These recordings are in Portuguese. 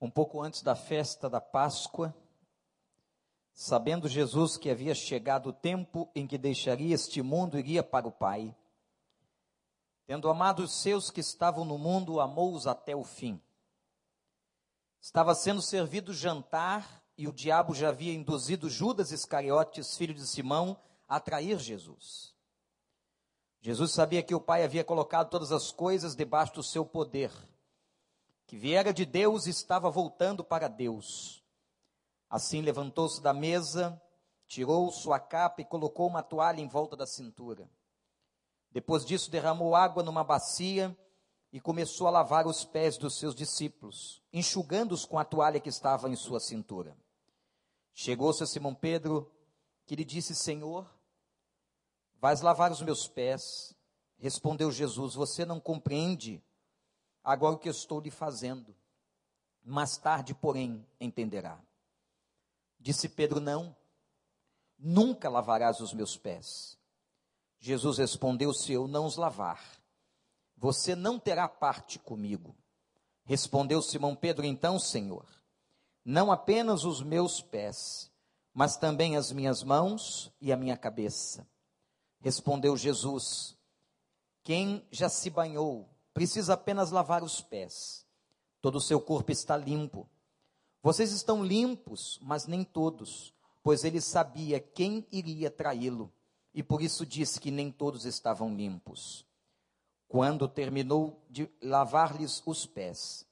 um pouco antes da festa da Páscoa, sabendo Jesus que havia chegado o tempo em que deixaria este mundo e iria para o Pai. Tendo amado os seus que estavam no mundo, amou-os até o fim. Estava sendo servido jantar e o diabo já havia induzido Judas Iscariotes, filho de Simão, a trair Jesus. Jesus sabia que o Pai havia colocado todas as coisas debaixo do seu poder que viera de Deus e estava voltando para Deus. Assim levantou-se da mesa, tirou sua capa e colocou uma toalha em volta da cintura. Depois disso, derramou água numa bacia e começou a lavar os pés dos seus discípulos, enxugando-os com a toalha que estava em sua cintura. Chegou-se a Simão Pedro, que lhe disse: Senhor, vais lavar os meus pés? Respondeu Jesus: Você não compreende agora o que estou lhe fazendo. Mais tarde, porém, entenderá. Disse Pedro: Não, nunca lavarás os meus pés. Jesus respondeu: Se eu não os lavar, você não terá parte comigo. Respondeu Simão Pedro: Então, Senhor, não apenas os meus pés, mas também as minhas mãos e a minha cabeça. Respondeu Jesus: Quem já se banhou precisa apenas lavar os pés. Todo o seu corpo está limpo. Vocês estão limpos, mas nem todos, pois ele sabia quem iria traí-lo, e por isso disse que nem todos estavam limpos. Quando terminou de lavar-lhes os pés,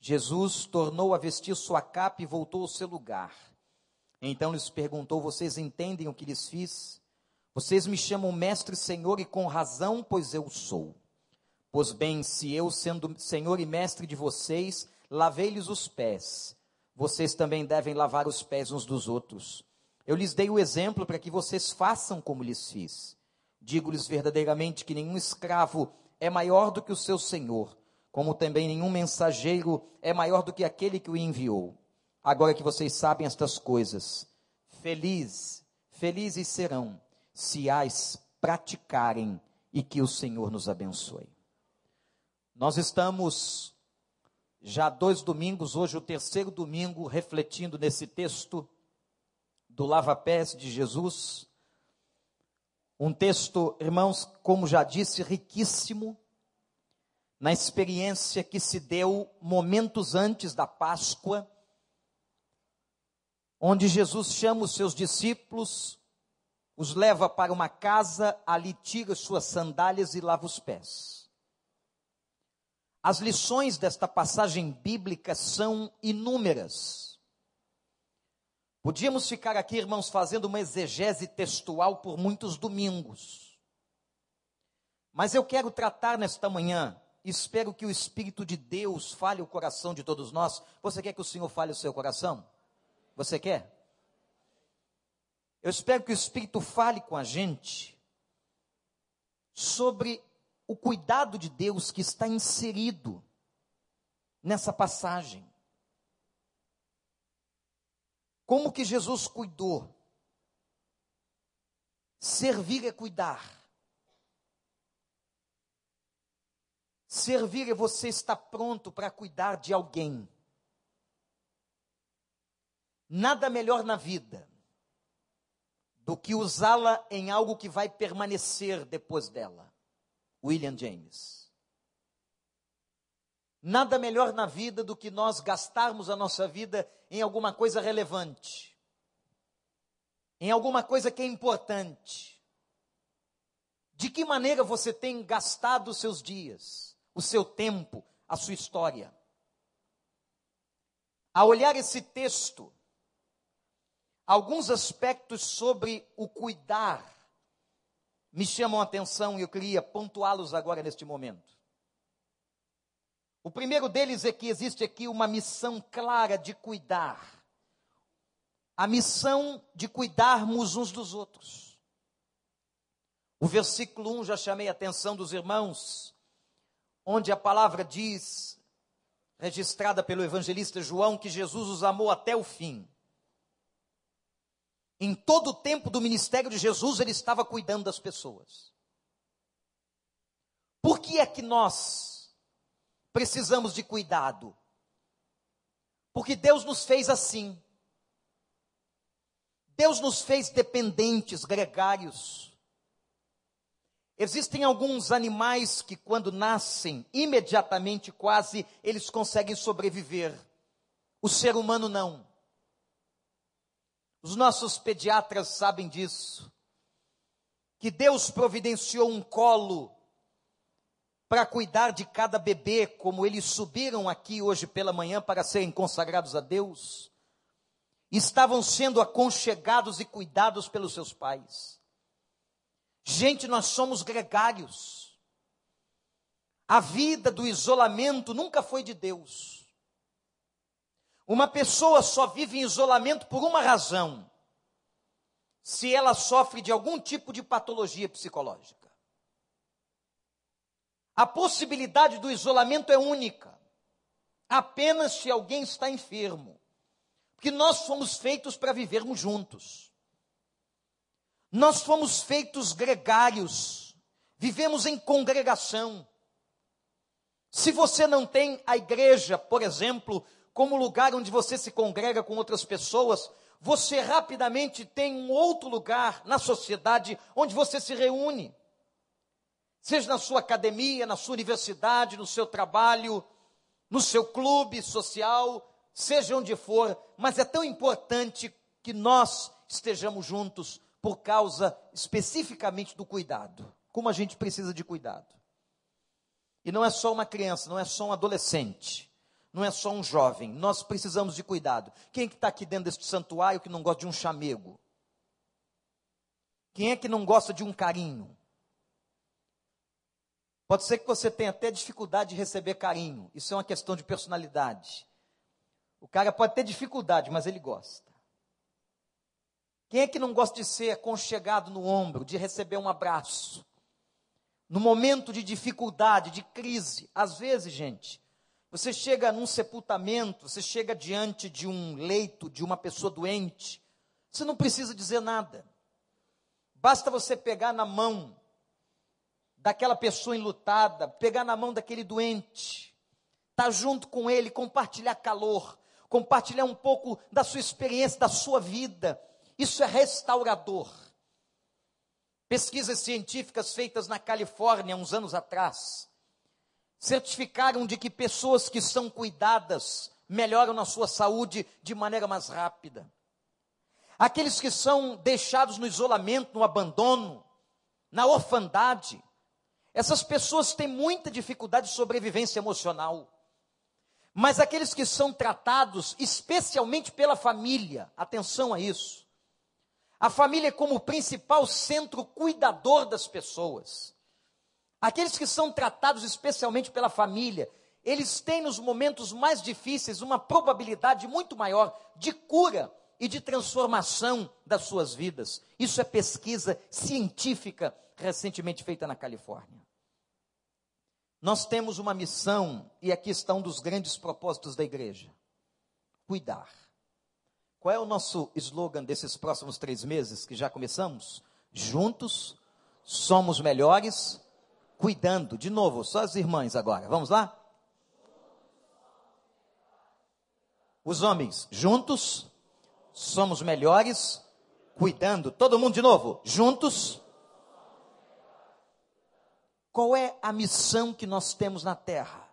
Jesus tornou a vestir sua capa e voltou ao seu lugar. Então lhes perguntou: Vocês entendem o que lhes fiz? Vocês me chamam mestre senhor, e com razão, pois eu sou. Pois bem, se eu, sendo senhor e mestre de vocês, lavei-lhes os pés, vocês também devem lavar os pés uns dos outros. Eu lhes dei o exemplo para que vocês façam como lhes fiz. Digo-lhes verdadeiramente que nenhum escravo é maior do que o seu senhor, como também nenhum mensageiro é maior do que aquele que o enviou. Agora que vocês sabem estas coisas, feliz, felizes serão se as praticarem e que o Senhor nos abençoe. Nós estamos já dois domingos, hoje o terceiro domingo, refletindo nesse texto do lava-pés de Jesus. Um texto, irmãos, como já disse, riquíssimo na experiência que se deu momentos antes da Páscoa, onde Jesus chama os seus discípulos, os leva para uma casa, ali tira suas sandálias e lava os pés. As lições desta passagem bíblica são inúmeras. Podíamos ficar aqui, irmãos, fazendo uma exegese textual por muitos domingos. Mas eu quero tratar nesta manhã, espero que o Espírito de Deus fale o coração de todos nós. Você quer que o Senhor fale o seu coração? Você quer? Eu espero que o Espírito fale com a gente sobre o cuidado de Deus que está inserido nessa passagem. Como que Jesus cuidou? Servir é cuidar. Servir é você estar pronto para cuidar de alguém. Nada melhor na vida do que usá-la em algo que vai permanecer depois dela. William James. Nada melhor na vida do que nós gastarmos a nossa vida em alguma coisa relevante, em alguma coisa que é importante. De que maneira você tem gastado os seus dias, o seu tempo, a sua história? A olhar esse texto, alguns aspectos sobre o cuidar me chamam a atenção e eu queria pontuá-los agora neste momento. O primeiro deles é que existe aqui uma missão clara de cuidar. A missão de cuidarmos uns dos outros. O versículo 1 já chamei a atenção dos irmãos, onde a palavra diz, registrada pelo evangelista João, que Jesus os amou até o fim. Em todo o tempo do ministério de Jesus, ele estava cuidando das pessoas. Por que é que nós precisamos de cuidado? Porque Deus nos fez assim. Deus nos fez dependentes, gregários. Existem alguns animais que, quando nascem, imediatamente quase, eles conseguem sobreviver. O ser humano não. Os nossos pediatras sabem disso. Que Deus providenciou um colo para cuidar de cada bebê, como eles subiram aqui hoje pela manhã para serem consagrados a Deus. Estavam sendo aconchegados e cuidados pelos seus pais. Gente, nós somos gregários. A vida do isolamento nunca foi de Deus. Uma pessoa só vive em isolamento por uma razão: se ela sofre de algum tipo de patologia psicológica. A possibilidade do isolamento é única, apenas se alguém está enfermo, porque nós fomos feitos para vivermos juntos. Nós fomos feitos gregários, vivemos em congregação. Se você não tem a igreja, por exemplo, como lugar onde você se congrega com outras pessoas, você rapidamente tem um outro lugar na sociedade onde você se reúne. Seja na sua academia, na sua universidade, no seu trabalho, no seu clube social, seja onde for, mas é tão importante que nós estejamos juntos por causa especificamente do cuidado. Como a gente precisa de cuidado. E não é só uma criança, não é só um adolescente, não é só um jovem. Nós precisamos de cuidado. Quem é que está aqui dentro deste santuário que não gosta de um chamego? Quem é que não gosta de um carinho? Pode ser que você tenha até dificuldade de receber carinho. Isso é uma questão de personalidade. O cara pode ter dificuldade, mas ele gosta. Quem é que não gosta de ser aconchegado no ombro, de receber um abraço? No momento de dificuldade, de crise, às vezes, gente, você chega num sepultamento, você chega diante de um leito de uma pessoa doente, você não precisa dizer nada. Basta você pegar na mão daquela pessoa enlutada, pegar na mão daquele doente, estar tá junto com ele, compartilhar calor, compartilhar um pouco da sua experiência, da sua vida, isso é restaurador. Pesquisas científicas feitas na Califórnia uns anos atrás certificaram de que pessoas que são cuidadas melhoram na sua saúde de maneira mais rápida. Aqueles que são deixados no isolamento, no abandono, na orfandade, essas pessoas têm muita dificuldade de sobrevivência emocional. Mas aqueles que são tratados especialmente pela família, atenção a isso, a família é como o principal centro cuidador das pessoas. Aqueles que são tratados especialmente pela família, eles têm nos momentos mais difíceis uma probabilidade muito maior de cura e de transformação das suas vidas. Isso é pesquisa científica recentemente feita na Califórnia. Nós temos uma missão, e aqui está um dos grandes propósitos da igreja: cuidar. Qual é o nosso slogan desses próximos três meses que já começamos? Juntos somos melhores, cuidando. De novo, só as irmãs agora. Vamos lá? Os homens, juntos somos melhores, cuidando. Todo mundo de novo, juntos. Qual é a missão que nós temos na terra?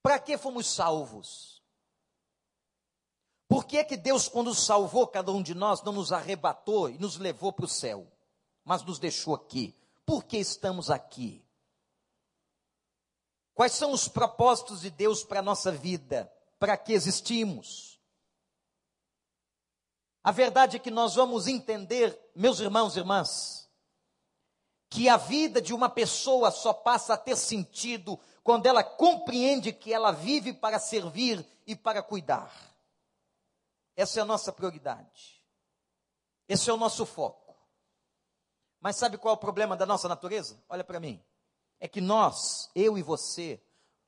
Para que fomos salvos? Por que, que Deus, quando salvou cada um de nós, não nos arrebatou e nos levou para o céu, mas nos deixou aqui? Por que estamos aqui? Quais são os propósitos de Deus para a nossa vida? Para que existimos? A verdade é que nós vamos entender, meus irmãos e irmãs, que a vida de uma pessoa só passa a ter sentido quando ela compreende que ela vive para servir e para cuidar. Essa é a nossa prioridade. Esse é o nosso foco. Mas sabe qual é o problema da nossa natureza? Olha para mim. É que nós, eu e você,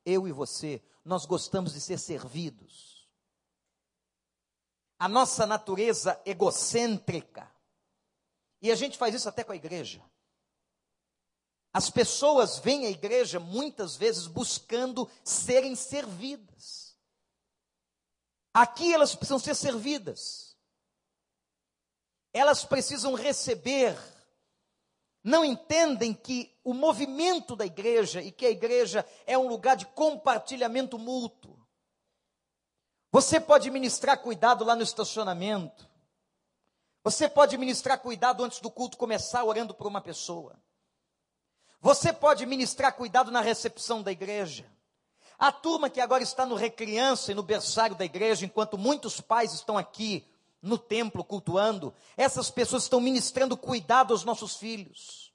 eu e você, nós gostamos de ser servidos. A nossa natureza egocêntrica. E a gente faz isso até com a igreja. As pessoas vêm à igreja muitas vezes buscando serem servidas. Aqui elas precisam ser servidas. Elas precisam receber. Não entendem que o movimento da igreja e que a igreja é um lugar de compartilhamento mútuo. Você pode ministrar cuidado lá no estacionamento. Você pode ministrar cuidado antes do culto começar, orando por uma pessoa. Você pode ministrar cuidado na recepção da igreja. A turma que agora está no recriança e no berçário da igreja, enquanto muitos pais estão aqui no templo cultuando, essas pessoas estão ministrando cuidado aos nossos filhos.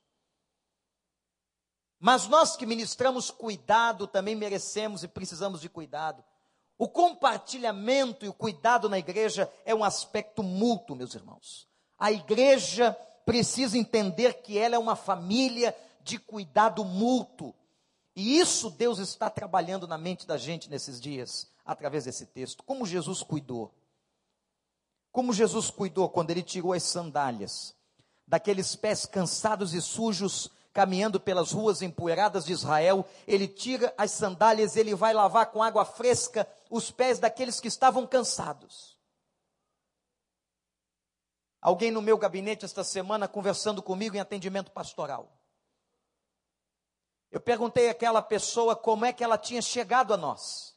Mas nós que ministramos cuidado também merecemos e precisamos de cuidado. O compartilhamento e o cuidado na igreja é um aspecto mútuo, meus irmãos. A igreja precisa entender que ela é uma família de cuidado mútuo. E isso Deus está trabalhando na mente da gente nesses dias, através desse texto. Como Jesus cuidou. Como Jesus cuidou quando ele tirou as sandálias daqueles pés cansados e sujos caminhando pelas ruas empoeiradas de Israel, ele tira as sandálias, ele vai lavar com água fresca os pés daqueles que estavam cansados. Alguém no meu gabinete esta semana conversando comigo em atendimento pastoral. Eu perguntei àquela pessoa como é que ela tinha chegado a nós.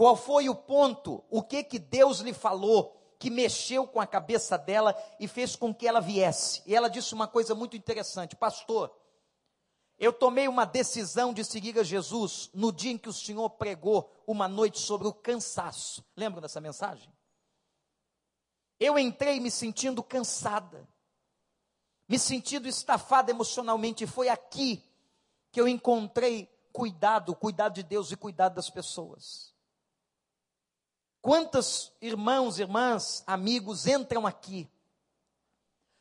Qual foi o ponto? O que que Deus lhe falou? que mexeu com a cabeça dela e fez com que ela viesse. E ela disse uma coisa muito interessante: Pastor, eu tomei uma decisão de seguir a Jesus no dia em que o Senhor pregou uma noite sobre o cansaço. Lembra dessa mensagem? Eu entrei me sentindo cansada, me sentindo estafada emocionalmente, e foi aqui que eu encontrei cuidado, cuidado de Deus e cuidado das pessoas. Quantos irmãos, irmãs, amigos entram aqui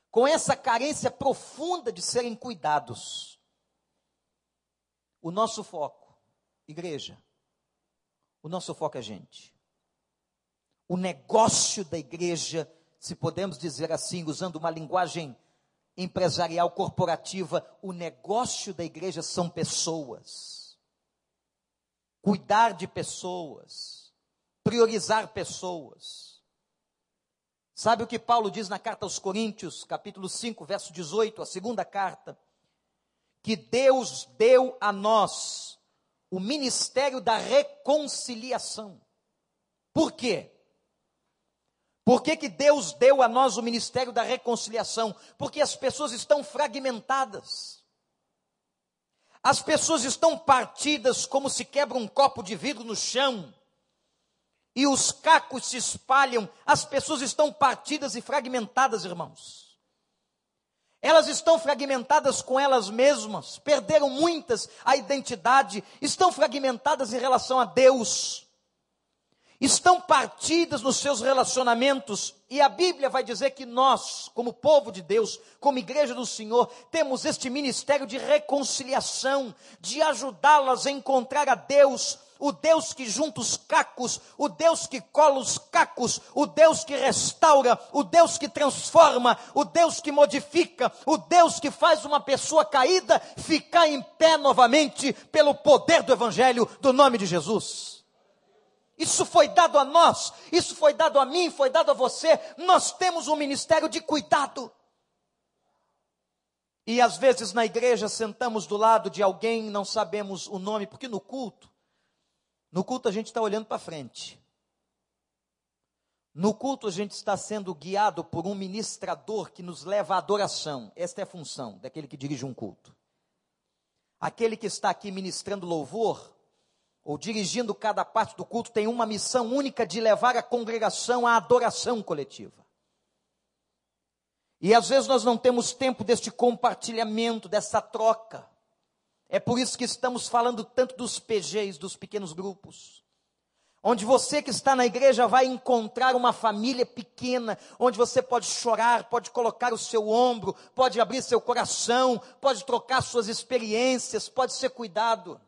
com essa carência profunda de serem cuidados? O nosso foco, igreja, o nosso foco é gente. O negócio da igreja, se podemos dizer assim, usando uma linguagem empresarial corporativa, o negócio da igreja são pessoas. Cuidar de pessoas priorizar pessoas. Sabe o que Paulo diz na carta aos Coríntios, capítulo 5, verso 18, a segunda carta? Que Deus deu a nós o ministério da reconciliação. Por quê? Por que, que Deus deu a nós o ministério da reconciliação? Porque as pessoas estão fragmentadas. As pessoas estão partidas como se quebra um copo de vidro no chão e os cacos se espalham, as pessoas estão partidas e fragmentadas, irmãos. Elas estão fragmentadas com elas mesmas, perderam muitas a identidade, estão fragmentadas em relação a Deus, estão partidas nos seus relacionamentos, e a Bíblia vai dizer que nós, como povo de Deus, como igreja do Senhor, temos este ministério de reconciliação, de ajudá-las a encontrar a Deus o Deus que junta os cacos, o Deus que cola os cacos, o Deus que restaura, o Deus que transforma, o Deus que modifica, o Deus que faz uma pessoa caída ficar em pé novamente pelo poder do Evangelho do nome de Jesus. Isso foi dado a nós, isso foi dado a mim, foi dado a você. Nós temos um ministério de cuidado. E às vezes na igreja sentamos do lado de alguém, não sabemos o nome, porque no culto no culto a gente está olhando para frente. No culto a gente está sendo guiado por um ministrador que nos leva à adoração. Esta é a função daquele que dirige um culto. Aquele que está aqui ministrando louvor, ou dirigindo cada parte do culto, tem uma missão única de levar a congregação à adoração coletiva. E às vezes nós não temos tempo deste compartilhamento, dessa troca. É por isso que estamos falando tanto dos PGs, dos pequenos grupos. Onde você que está na igreja vai encontrar uma família pequena, onde você pode chorar, pode colocar o seu ombro, pode abrir seu coração, pode trocar suas experiências, pode ser cuidado.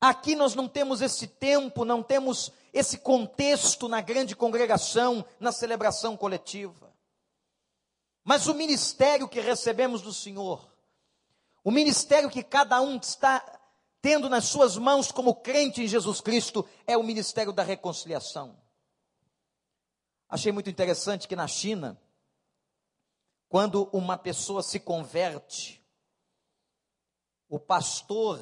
Aqui nós não temos esse tempo, não temos esse contexto na grande congregação, na celebração coletiva. Mas o ministério que recebemos do Senhor o ministério que cada um está tendo nas suas mãos como crente em Jesus Cristo, é o ministério da reconciliação. Achei muito interessante que na China, quando uma pessoa se converte, o pastor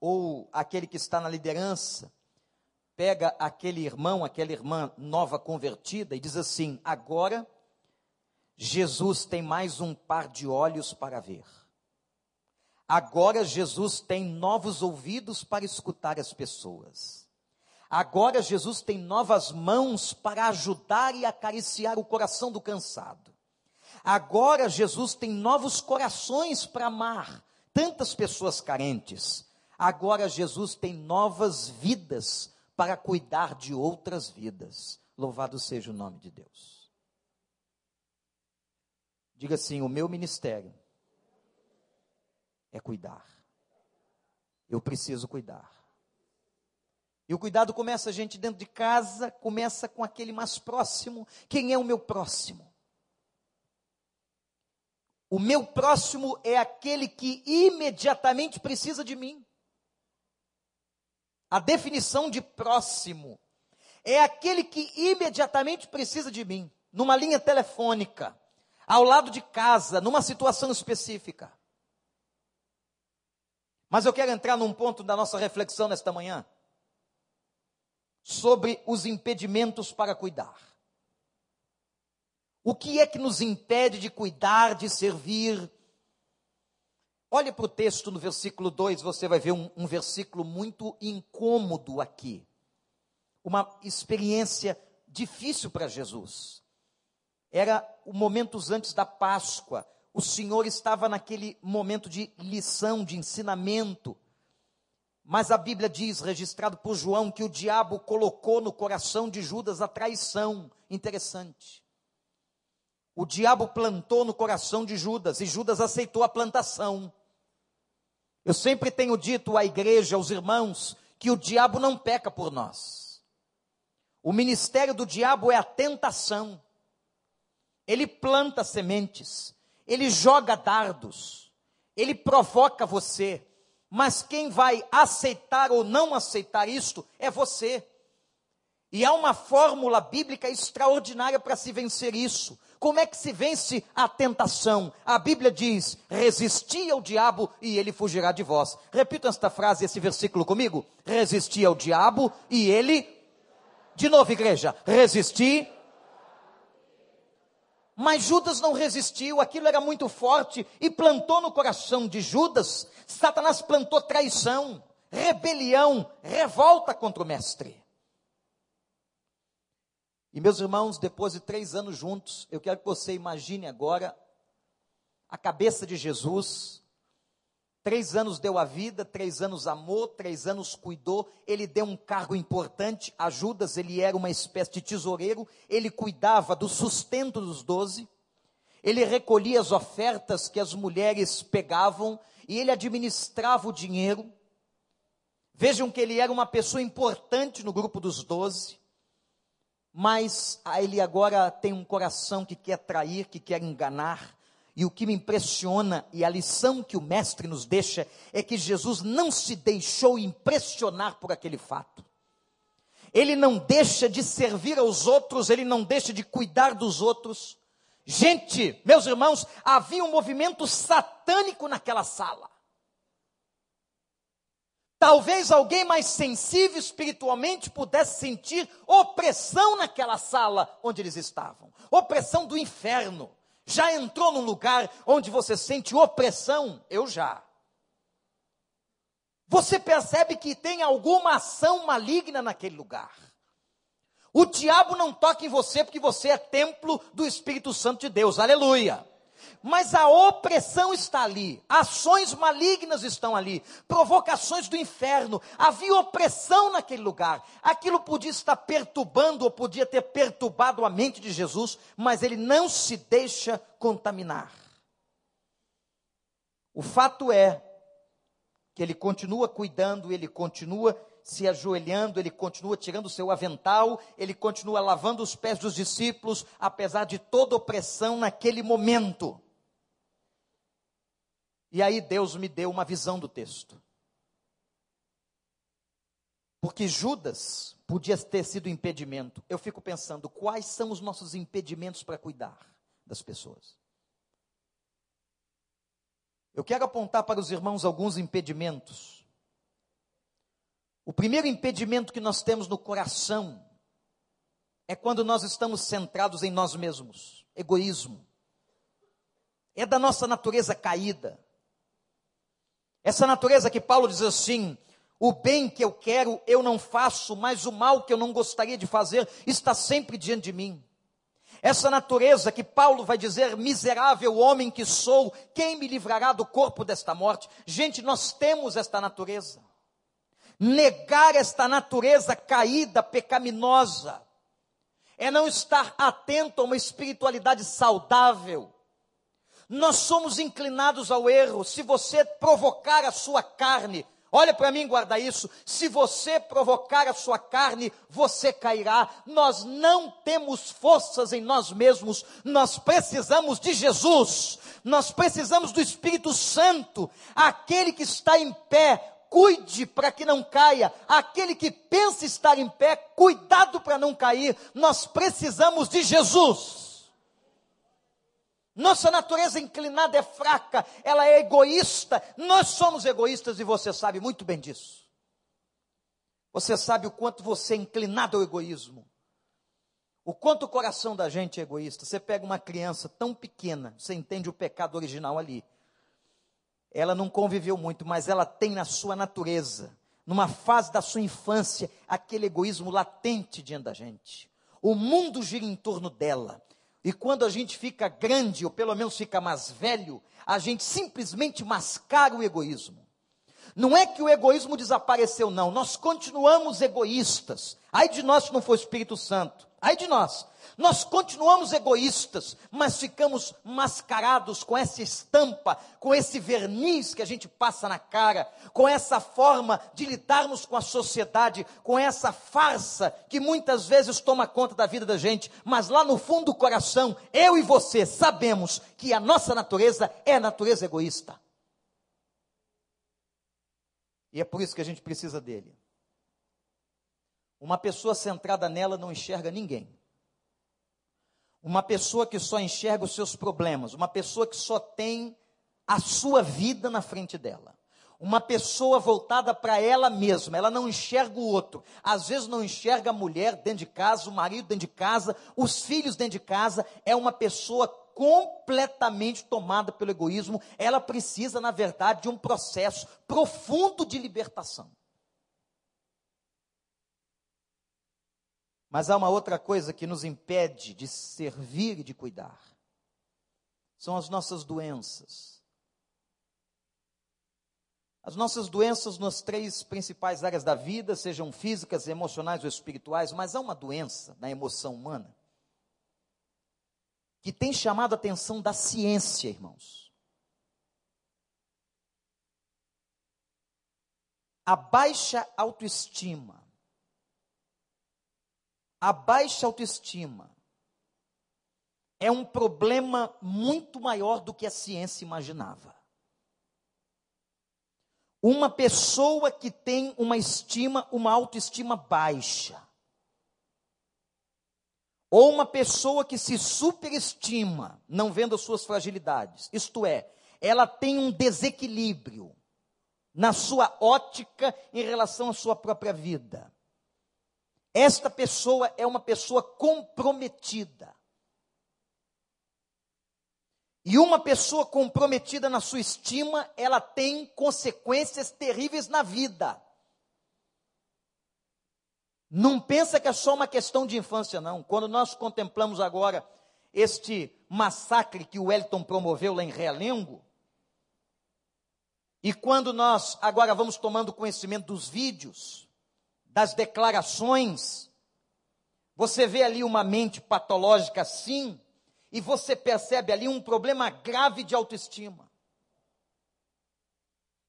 ou aquele que está na liderança pega aquele irmão, aquela irmã nova convertida e diz assim: agora Jesus tem mais um par de olhos para ver. Agora Jesus tem novos ouvidos para escutar as pessoas. Agora Jesus tem novas mãos para ajudar e acariciar o coração do cansado. Agora Jesus tem novos corações para amar tantas pessoas carentes. Agora Jesus tem novas vidas para cuidar de outras vidas. Louvado seja o nome de Deus. Diga assim: o meu ministério é cuidar. Eu preciso cuidar. E o cuidado começa, gente, dentro de casa, começa com aquele mais próximo. Quem é o meu próximo? O meu próximo é aquele que imediatamente precisa de mim. A definição de próximo é aquele que imediatamente precisa de mim, numa linha telefônica, ao lado de casa, numa situação específica. Mas eu quero entrar num ponto da nossa reflexão nesta manhã sobre os impedimentos para cuidar. O que é que nos impede de cuidar, de servir? Olhe para o texto no versículo 2, você vai ver um, um versículo muito incômodo aqui. Uma experiência difícil para Jesus. Era momentos antes da Páscoa. O Senhor estava naquele momento de lição, de ensinamento. Mas a Bíblia diz, registrado por João, que o diabo colocou no coração de Judas a traição. Interessante. O diabo plantou no coração de Judas e Judas aceitou a plantação. Eu sempre tenho dito à igreja, aos irmãos, que o diabo não peca por nós. O ministério do diabo é a tentação. Ele planta sementes, ele joga dardos, ele provoca você mas quem vai aceitar ou não aceitar isto é você. E há uma fórmula bíblica extraordinária para se vencer isso. Como é que se vence a tentação? A Bíblia diz: resisti ao diabo e ele fugirá de vós. Repita esta frase, esse versículo comigo: resisti ao diabo e ele. De novo, igreja: resisti mas Judas não resistiu, aquilo era muito forte e plantou no coração de Judas, Satanás plantou traição, rebelião, revolta contra o mestre. E meus irmãos, depois de três anos juntos, eu quero que você imagine agora a cabeça de Jesus, Três anos deu a vida, três anos amou, três anos cuidou. Ele deu um cargo importante a Judas, ele era uma espécie de tesoureiro. Ele cuidava do sustento dos doze. Ele recolhia as ofertas que as mulheres pegavam e ele administrava o dinheiro. Vejam que ele era uma pessoa importante no grupo dos doze. Mas ele agora tem um coração que quer trair, que quer enganar e o que me impressiona e a lição que o mestre nos deixa é que Jesus não se deixou impressionar por aquele fato. Ele não deixa de servir aos outros, ele não deixa de cuidar dos outros. Gente, meus irmãos, havia um movimento satânico naquela sala. Talvez alguém mais sensível espiritualmente pudesse sentir opressão naquela sala onde eles estavam opressão do inferno já entrou num lugar onde você sente opressão? Eu já. Você percebe que tem alguma ação maligna naquele lugar. O diabo não toca em você porque você é templo do Espírito Santo de Deus. Aleluia. Mas a opressão está ali, ações malignas estão ali, provocações do inferno, havia opressão naquele lugar. Aquilo podia estar perturbando ou podia ter perturbado a mente de Jesus, mas ele não se deixa contaminar. O fato é que ele continua cuidando, ele continua se ajoelhando, ele continua tirando o seu avental, ele continua lavando os pés dos discípulos, apesar de toda opressão naquele momento. E aí Deus me deu uma visão do texto. Porque Judas podia ter sido impedimento. Eu fico pensando, quais são os nossos impedimentos para cuidar das pessoas? Eu quero apontar para os irmãos alguns impedimentos. O primeiro impedimento que nós temos no coração é quando nós estamos centrados em nós mesmos egoísmo. É da nossa natureza caída. Essa natureza que Paulo diz assim: o bem que eu quero eu não faço, mas o mal que eu não gostaria de fazer está sempre diante de mim. Essa natureza que Paulo vai dizer, miserável homem que sou, quem me livrará do corpo desta morte? Gente, nós temos esta natureza. Negar esta natureza caída, pecaminosa, é não estar atento a uma espiritualidade saudável. Nós somos inclinados ao erro. Se você provocar a sua carne, olha para mim, guarda isso. Se você provocar a sua carne, você cairá. Nós não temos forças em nós mesmos. Nós precisamos de Jesus. Nós precisamos do Espírito Santo, aquele que está em pé cuide para que não caia. Aquele que pensa estar em pé, cuidado para não cair. Nós precisamos de Jesus. Nossa natureza inclinada é fraca, ela é egoísta. Nós somos egoístas e você sabe muito bem disso. Você sabe o quanto você é inclinado ao egoísmo. O quanto o coração da gente é egoísta. Você pega uma criança tão pequena, você entende o pecado original ali ela não conviveu muito, mas ela tem na sua natureza, numa fase da sua infância, aquele egoísmo latente diante da gente. O mundo gira em torno dela. E quando a gente fica grande, ou pelo menos fica mais velho, a gente simplesmente mascara o egoísmo. Não é que o egoísmo desapareceu, não. Nós continuamos egoístas. Ai de nós se não for o Espírito Santo. Ai de nós. Nós continuamos egoístas, mas ficamos mascarados com essa estampa, com esse verniz que a gente passa na cara, com essa forma de lidarmos com a sociedade, com essa farsa que muitas vezes toma conta da vida da gente, mas lá no fundo do coração, eu e você sabemos que a nossa natureza é a natureza egoísta. E é por isso que a gente precisa dele. Uma pessoa centrada nela não enxerga ninguém. Uma pessoa que só enxerga os seus problemas, uma pessoa que só tem a sua vida na frente dela. Uma pessoa voltada para ela mesma, ela não enxerga o outro. Às vezes não enxerga a mulher dentro de casa, o marido dentro de casa, os filhos dentro de casa. É uma pessoa completamente tomada pelo egoísmo. Ela precisa, na verdade, de um processo profundo de libertação. Mas há uma outra coisa que nos impede de servir e de cuidar. São as nossas doenças. As nossas doenças nas três principais áreas da vida, sejam físicas, emocionais ou espirituais, mas há uma doença na emoção humana que tem chamado a atenção da ciência, irmãos. A baixa autoestima a baixa autoestima é um problema muito maior do que a ciência imaginava. Uma pessoa que tem uma estima, uma autoestima baixa, ou uma pessoa que se superestima, não vendo as suas fragilidades, isto é, ela tem um desequilíbrio na sua ótica em relação à sua própria vida. Esta pessoa é uma pessoa comprometida. E uma pessoa comprometida na sua estima, ela tem consequências terríveis na vida. Não pensa que é só uma questão de infância, não. Quando nós contemplamos agora este massacre que o Wellington promoveu lá em Realengo, e quando nós agora vamos tomando conhecimento dos vídeos, das declarações, você vê ali uma mente patológica sim, e você percebe ali um problema grave de autoestima.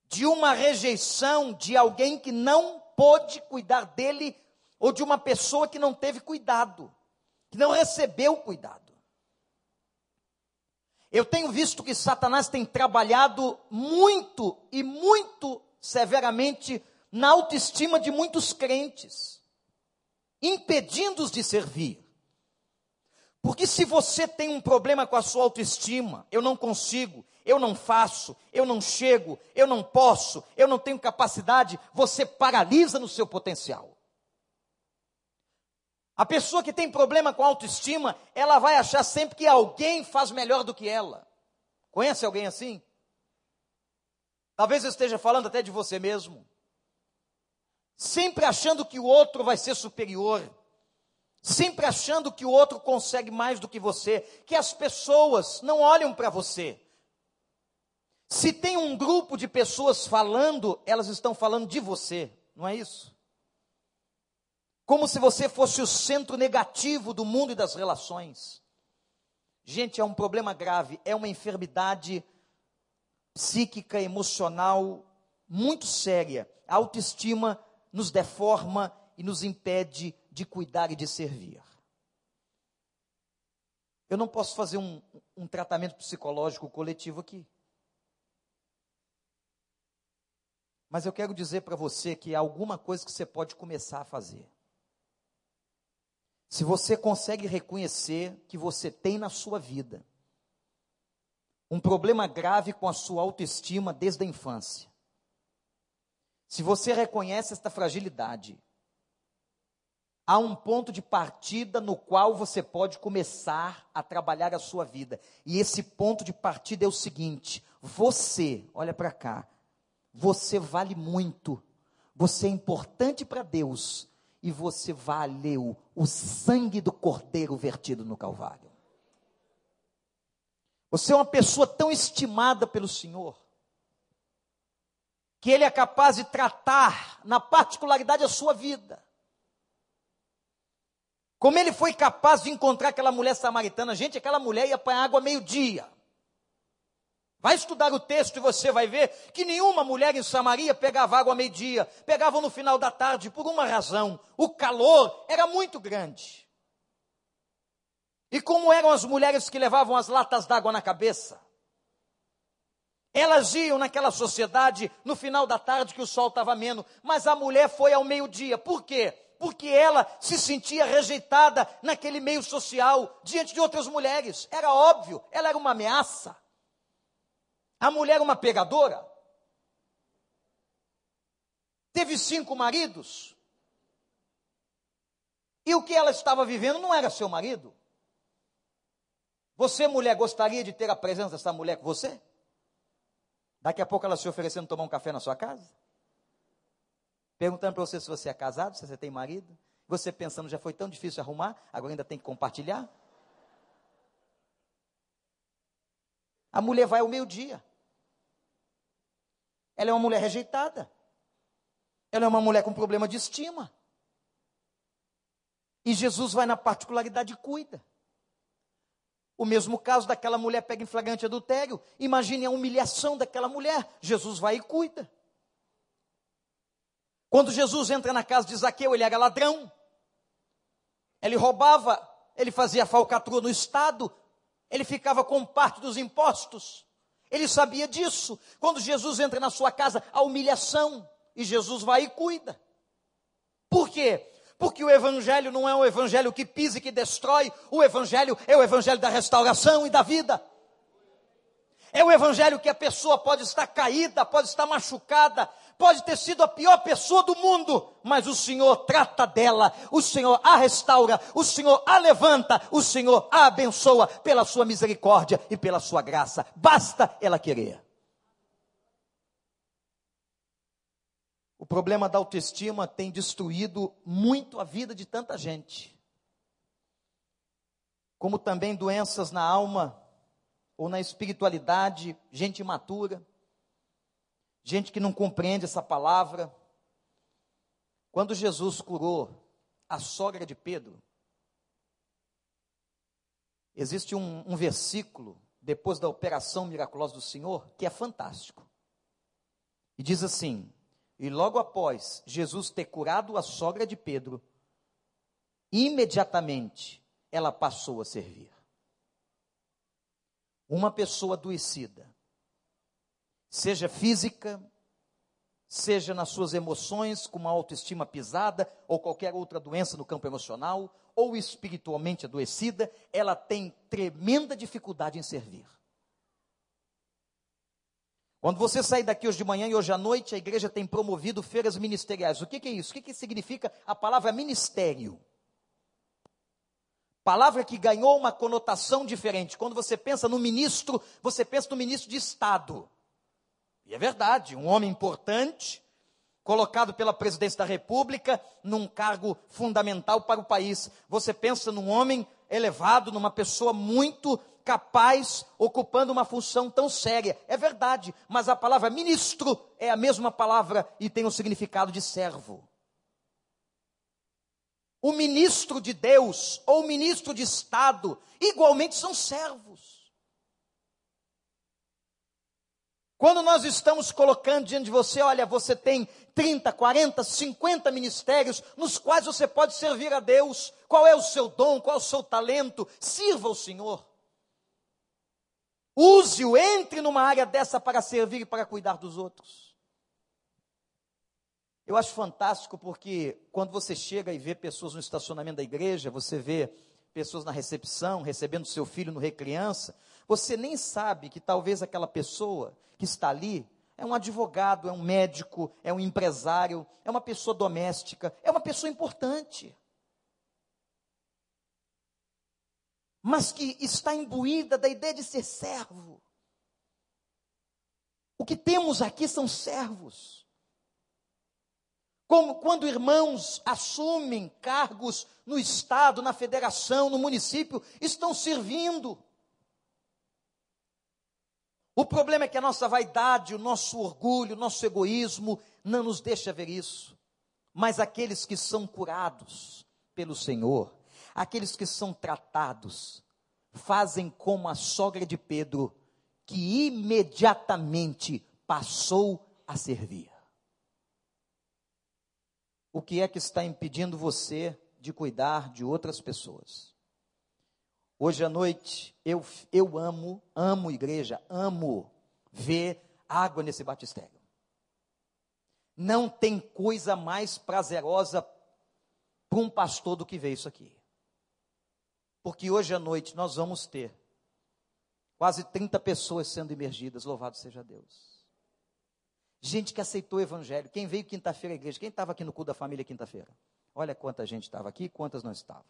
De uma rejeição de alguém que não pôde cuidar dele, ou de uma pessoa que não teve cuidado, que não recebeu cuidado. Eu tenho visto que Satanás tem trabalhado muito e muito severamente na autoestima de muitos crentes, impedindo-os de servir. Porque se você tem um problema com a sua autoestima, eu não consigo, eu não faço, eu não chego, eu não posso, eu não tenho capacidade, você paralisa no seu potencial. A pessoa que tem problema com autoestima, ela vai achar sempre que alguém faz melhor do que ela. Conhece alguém assim? Talvez eu esteja falando até de você mesmo. Sempre achando que o outro vai ser superior sempre achando que o outro consegue mais do que você, que as pessoas não olham para você. Se tem um grupo de pessoas falando, elas estão falando de você, não é isso? Como se você fosse o centro negativo do mundo e das relações. Gente, é um problema grave, é uma enfermidade psíquica, emocional muito séria. A autoestima nos deforma e nos impede de cuidar e de servir. Eu não posso fazer um, um tratamento psicológico coletivo aqui. Mas eu quero dizer para você que há alguma coisa que você pode começar a fazer. Se você consegue reconhecer que você tem na sua vida um problema grave com a sua autoestima desde a infância, se você reconhece esta fragilidade, há um ponto de partida no qual você pode começar a trabalhar a sua vida. E esse ponto de partida é o seguinte: você, olha para cá, você vale muito, você é importante para Deus e você valeu o sangue do cordeiro vertido no Calvário. Você é uma pessoa tão estimada pelo Senhor que Ele é capaz de tratar na particularidade a sua vida como ele foi capaz de encontrar aquela mulher samaritana? Gente, aquela mulher ia para a água meio-dia. Vai estudar o texto e você vai ver que nenhuma mulher em Samaria pegava água meio-dia, pegavam no final da tarde por uma razão: o calor era muito grande. E como eram as mulheres que levavam as latas d'água na cabeça? Elas iam naquela sociedade no final da tarde que o sol estava ameno, mas a mulher foi ao meio-dia. Por quê? porque ela se sentia rejeitada naquele meio social, diante de outras mulheres. Era óbvio, ela era uma ameaça. A mulher uma pegadora. Teve cinco maridos. E o que ela estava vivendo não era seu marido. Você, mulher, gostaria de ter a presença dessa mulher com você? Daqui a pouco ela se oferecendo tomar um café na sua casa? Perguntando para você se você é casado, se você tem marido. Você pensando, já foi tão difícil arrumar, agora ainda tem que compartilhar. A mulher vai ao meio-dia. Ela é uma mulher rejeitada. Ela é uma mulher com problema de estima. E Jesus vai na particularidade e cuida. O mesmo caso daquela mulher pega em flagrante adultério. Imagine a humilhação daquela mulher. Jesus vai e cuida. Quando Jesus entra na casa de Zaqueu, ele era ladrão. Ele roubava, ele fazia falcatrua no Estado, ele ficava com parte dos impostos. Ele sabia disso. Quando Jesus entra na sua casa, a humilhação. E Jesus vai e cuida. Por quê? Porque o Evangelho não é um Evangelho que pisa e que destrói, o Evangelho é o Evangelho da restauração e da vida. É o Evangelho que a pessoa pode estar caída, pode estar machucada, pode ter sido a pior pessoa do mundo, mas o Senhor trata dela, o Senhor a restaura, o Senhor a levanta, o Senhor a abençoa pela sua misericórdia e pela sua graça. Basta ela querer. O problema da autoestima tem destruído muito a vida de tanta gente. Como também doenças na alma ou na espiritualidade, gente imatura gente que não compreende essa palavra. Quando Jesus curou a sogra de Pedro, existe um, um versículo, depois da operação miraculosa do Senhor, que é fantástico. E diz assim: E logo após Jesus ter curado a sogra de Pedro, imediatamente ela passou a servir. Uma pessoa adoecida, seja física, seja nas suas emoções, com uma autoestima pisada, ou qualquer outra doença no campo emocional, ou espiritualmente adoecida, ela tem tremenda dificuldade em servir. Quando você sair daqui hoje de manhã e hoje à noite, a igreja tem promovido feiras ministeriais. O que, que é isso? O que, que significa a palavra ministério? Palavra que ganhou uma conotação diferente. Quando você pensa no ministro, você pensa no ministro de Estado. E é verdade, um homem importante, colocado pela presidência da República num cargo fundamental para o país. Você pensa num homem elevado, numa pessoa muito capaz, ocupando uma função tão séria. É verdade, mas a palavra ministro é a mesma palavra e tem o significado de servo. O ministro de Deus ou o ministro de Estado igualmente são servos. Quando nós estamos colocando diante de você, olha, você tem 30, 40, 50 ministérios nos quais você pode servir a Deus. Qual é o seu dom? Qual é o seu talento? Sirva o Senhor. Use-o, entre numa área dessa para servir e para cuidar dos outros. Eu acho fantástico porque quando você chega e vê pessoas no estacionamento da igreja, você vê pessoas na recepção, recebendo seu filho no recriança, você nem sabe que talvez aquela pessoa que está ali é um advogado, é um médico, é um empresário, é uma pessoa doméstica, é uma pessoa importante. Mas que está imbuída da ideia de ser servo. O que temos aqui são servos. Como quando irmãos assumem cargos no Estado, na federação, no município, estão servindo. O problema é que a nossa vaidade, o nosso orgulho, o nosso egoísmo não nos deixa ver isso. Mas aqueles que são curados pelo Senhor, Aqueles que são tratados fazem como a sogra de Pedro, que imediatamente passou a servir. O que é que está impedindo você de cuidar de outras pessoas? Hoje à noite, eu, eu amo, amo igreja, amo ver água nesse batistério. Não tem coisa mais prazerosa para um pastor do que ver isso aqui porque hoje à noite nós vamos ter quase 30 pessoas sendo imergidas, louvado seja Deus. Gente que aceitou o evangelho. Quem veio quinta-feira à igreja? Quem estava aqui no culto da família quinta-feira? Olha quanta gente estava aqui, quantas não estavam.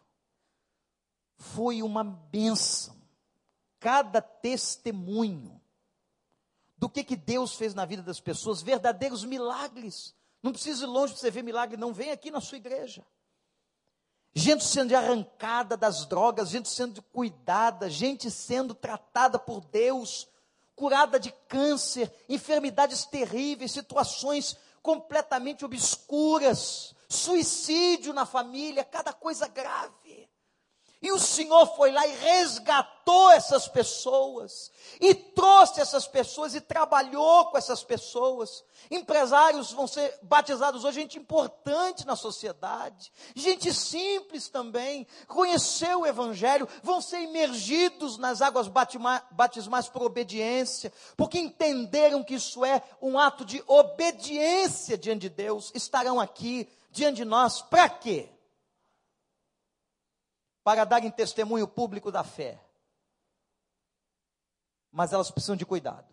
Foi uma benção. Cada testemunho do que, que Deus fez na vida das pessoas, verdadeiros milagres. Não precisa ir longe para você ver milagre, não. Vem aqui na sua igreja gente sendo arrancada das drogas, gente sendo cuidada, gente sendo tratada por Deus, curada de câncer, enfermidades terríveis, situações completamente obscuras, suicídio na família, cada coisa grave. E o Senhor foi lá e resgatou essas pessoas, e trouxe essas pessoas e trabalhou com essas pessoas. Empresários vão ser batizados hoje, gente importante na sociedade, gente simples também, conheceu o Evangelho, vão ser imergidos nas águas batismais por obediência, porque entenderam que isso é um ato de obediência diante de Deus, estarão aqui diante de nós, para quê? Para darem testemunho público da fé. Mas elas precisam de cuidado.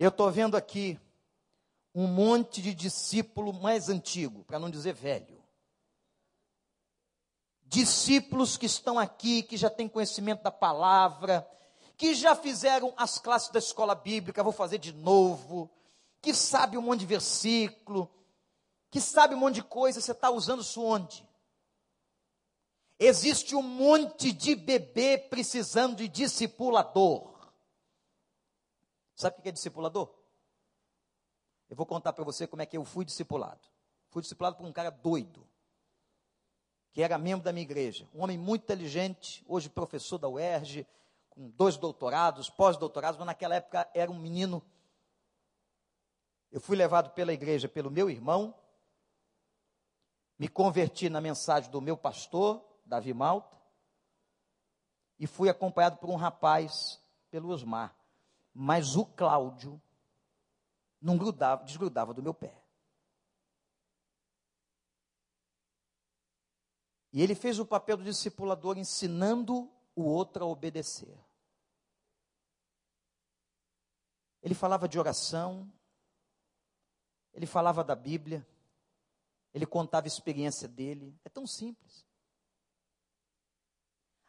Eu estou vendo aqui um monte de discípulo mais antigo, para não dizer velho. Discípulos que estão aqui, que já têm conhecimento da palavra, que já fizeram as classes da escola bíblica, vou fazer de novo, que sabe um monte de versículo, que sabe um monte de coisa, você está usando isso onde? Existe um monte de bebê precisando de discipulador. Sabe o que é discipulador? Eu vou contar para você como é que eu fui discipulado. Fui discipulado por um cara doido, que era membro da minha igreja. Um homem muito inteligente, hoje professor da UERJ, com dois doutorados, pós-doutorados, mas naquela época era um menino. Eu fui levado pela igreja pelo meu irmão, me converti na mensagem do meu pastor, Davi Malta, e fui acompanhado por um rapaz, pelo Osmar. Mas o Cláudio não grudava, desgrudava do meu pé. E ele fez o papel do discipulador ensinando o outro a obedecer. Ele falava de oração, ele falava da Bíblia, ele contava a experiência dele. É tão simples.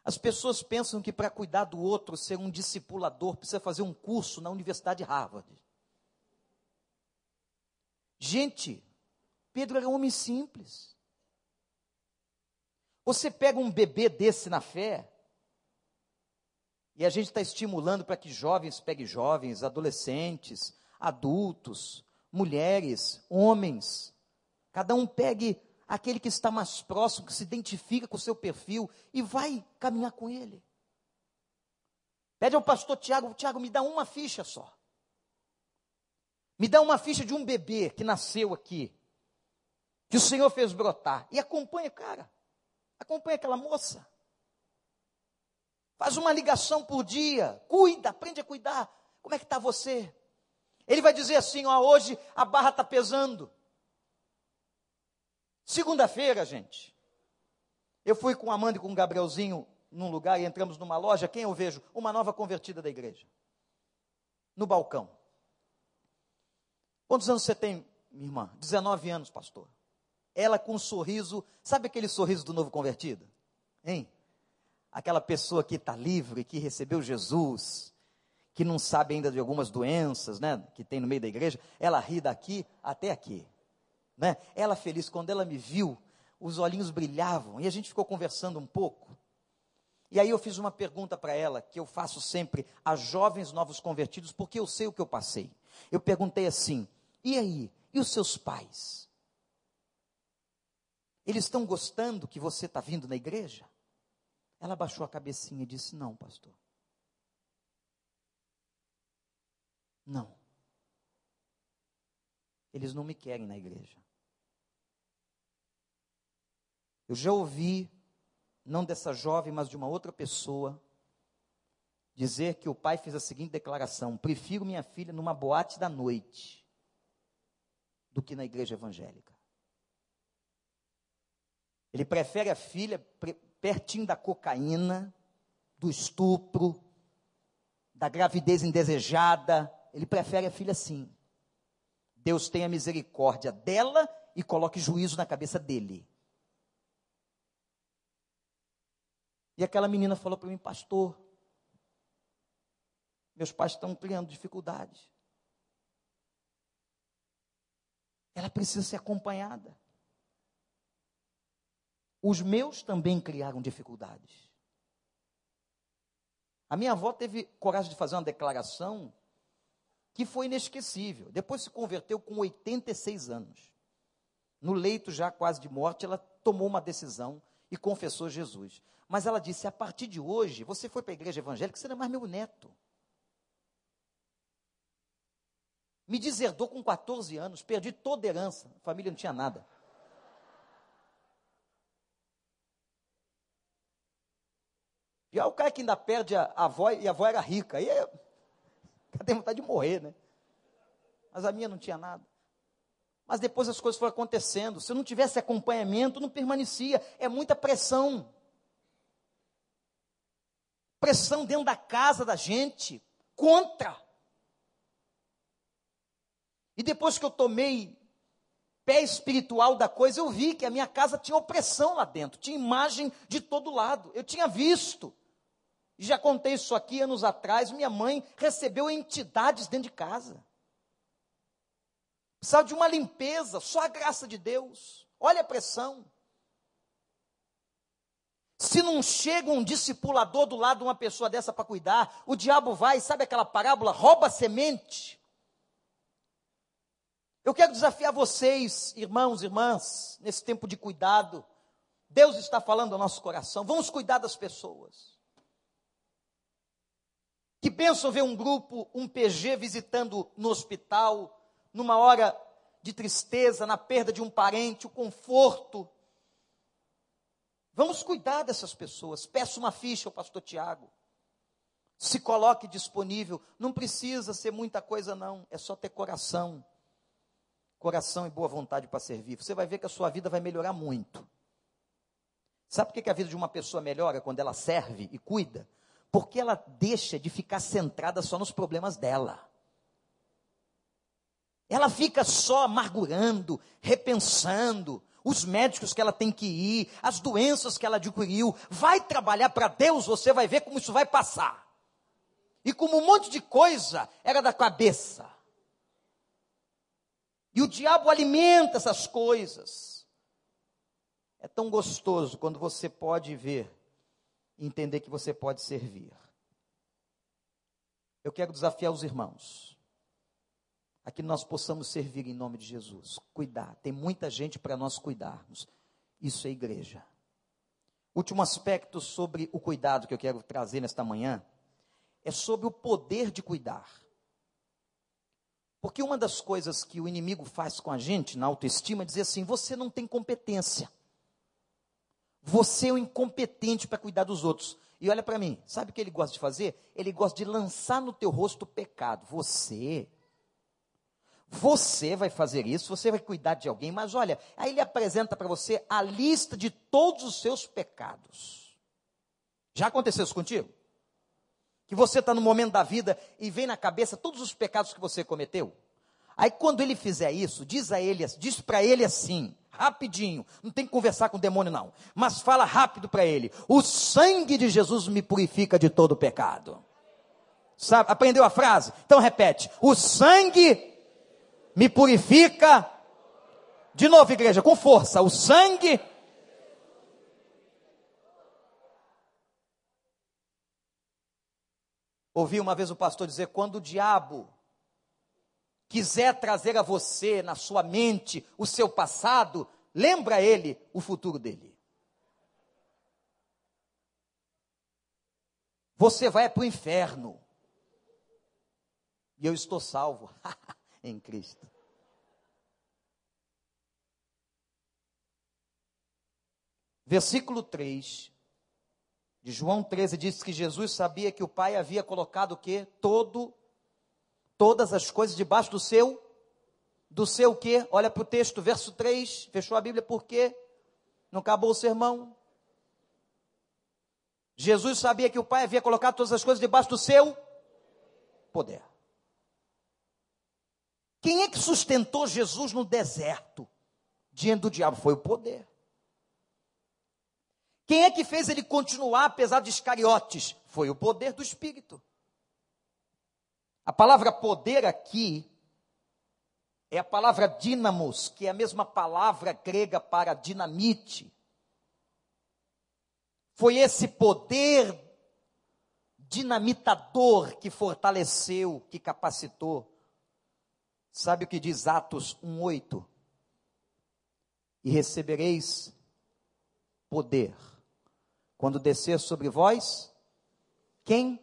As pessoas pensam que para cuidar do outro, ser um discipulador, precisa fazer um curso na Universidade de Harvard. Gente, Pedro era um homem simples. Você pega um bebê desse na fé, e a gente está estimulando para que jovens peguem jovens, adolescentes, adultos, mulheres, homens, cada um pegue aquele que está mais próximo, que se identifica com o seu perfil e vai caminhar com ele. Pede ao pastor Tiago, Tiago, me dá uma ficha só. Me dá uma ficha de um bebê que nasceu aqui, que o Senhor fez brotar. E acompanha, cara. Acompanha aquela moça. Faz uma ligação por dia. Cuida, aprende a cuidar. Como é que está você? Ele vai dizer assim: ó, hoje a barra está pesando. Segunda-feira, gente, eu fui com a Amanda e com o Gabrielzinho num lugar e entramos numa loja. Quem eu vejo? Uma nova convertida da igreja. No balcão. Quantos anos você tem, minha irmã? 19 anos, pastor. Ela com um sorriso, sabe aquele sorriso do novo convertido? Hein? Aquela pessoa que está livre, que recebeu Jesus, que não sabe ainda de algumas doenças, né, que tem no meio da igreja, ela ri daqui até aqui. Né? Ela feliz, quando ela me viu, os olhinhos brilhavam e a gente ficou conversando um pouco. E aí eu fiz uma pergunta para ela, que eu faço sempre a jovens novos convertidos, porque eu sei o que eu passei. Eu perguntei assim: e aí? E os seus pais? Eles estão gostando que você está vindo na igreja? Ela baixou a cabecinha e disse: Não, pastor. Não. Eles não me querem na igreja. Eu já ouvi, não dessa jovem, mas de uma outra pessoa, dizer que o pai fez a seguinte declaração: prefiro minha filha numa boate da noite do que na igreja evangélica. Ele prefere a filha pertinho da cocaína, do estupro, da gravidez indesejada. Ele prefere a filha assim. Deus tenha misericórdia dela e coloque juízo na cabeça dele. E aquela menina falou para mim, pastor, meus pais estão criando dificuldade. Ela precisa ser acompanhada. Os meus também criaram dificuldades. A minha avó teve coragem de fazer uma declaração que foi inesquecível. Depois se converteu com 86 anos. No leito já quase de morte, ela tomou uma decisão e confessou Jesus. Mas ela disse: a partir de hoje, você foi para a igreja evangélica, você não é mais meu neto. Me deserdou com 14 anos, perdi toda a herança, a família não tinha nada. E aí o cara que ainda perde a, avó, e a avó era rica. Aí é, tem vontade de morrer, né? Mas a minha não tinha nada. Mas depois as coisas foram acontecendo. Se eu não tivesse acompanhamento, não permanecia. É muita pressão. Pressão dentro da casa da gente, contra. E depois que eu tomei pé espiritual da coisa, eu vi que a minha casa tinha opressão lá dentro, tinha imagem de todo lado. Eu tinha visto. Já contei isso aqui anos atrás. Minha mãe recebeu entidades dentro de casa. Precisava de uma limpeza, só a graça de Deus. Olha a pressão. Se não chega um discipulador do lado de uma pessoa dessa para cuidar, o diabo vai, sabe aquela parábola? Rouba semente. Eu quero desafiar vocês, irmãos irmãs, nesse tempo de cuidado. Deus está falando ao nosso coração. Vamos cuidar das pessoas. Que pensam ver um grupo, um PG visitando no hospital, numa hora de tristeza, na perda de um parente, o conforto. Vamos cuidar dessas pessoas. Peço uma ficha ao pastor Tiago. Se coloque disponível. Não precisa ser muita coisa, não. É só ter coração. Coração e boa vontade para servir. Você vai ver que a sua vida vai melhorar muito. Sabe por que a vida de uma pessoa melhora quando ela serve e cuida? Porque ela deixa de ficar centrada só nos problemas dela. Ela fica só amargurando, repensando, os médicos que ela tem que ir, as doenças que ela adquiriu. Vai trabalhar para Deus, você vai ver como isso vai passar. E como um monte de coisa era da cabeça. E o diabo alimenta essas coisas. É tão gostoso quando você pode ver e entender que você pode servir. Eu quero desafiar os irmãos a que nós possamos servir em nome de Jesus. Cuidar. Tem muita gente para nós cuidarmos. Isso é igreja. Último aspecto sobre o cuidado que eu quero trazer nesta manhã é sobre o poder de cuidar. Porque uma das coisas que o inimigo faz com a gente na autoestima é dizer assim: você não tem competência. Você é o incompetente para cuidar dos outros. E olha para mim, sabe o que ele gosta de fazer? Ele gosta de lançar no teu rosto o pecado. Você você vai fazer isso, você vai cuidar de alguém, mas olha, aí ele apresenta para você a lista de todos os seus pecados. Já aconteceu isso contigo? Que você está no momento da vida e vem na cabeça todos os pecados que você cometeu? Aí quando ele fizer isso, diz a ele, diz para ele assim, rapidinho, não tem que conversar com o demônio não, mas fala rápido para ele: "O sangue de Jesus me purifica de todo pecado". Sabe? Aprendeu a frase? Então repete: "O sangue me purifica. De novo, igreja, com força. O sangue. Ouvi uma vez o pastor dizer: quando o diabo quiser trazer a você, na sua mente, o seu passado, lembra ele o futuro dele. Você vai para o inferno. E eu estou salvo. em Cristo. Versículo 3 de João 13 diz que Jesus sabia que o Pai havia colocado o quê? Todo, todas as coisas debaixo do seu, do seu quê? Olha para o texto, verso 3, fechou a Bíblia por quê? Não acabou o sermão? Jesus sabia que o Pai havia colocado todas as coisas debaixo do seu poder. Quem é que sustentou Jesus no deserto? Diante do diabo foi o poder. Quem é que fez ele continuar apesar de Iscariotes? Foi o poder do Espírito. A palavra poder aqui é a palavra dínamos, que é a mesma palavra grega para dinamite. Foi esse poder dinamitador que fortaleceu, que capacitou Sabe o que diz Atos 1:8? E recebereis poder quando descer sobre vós quem?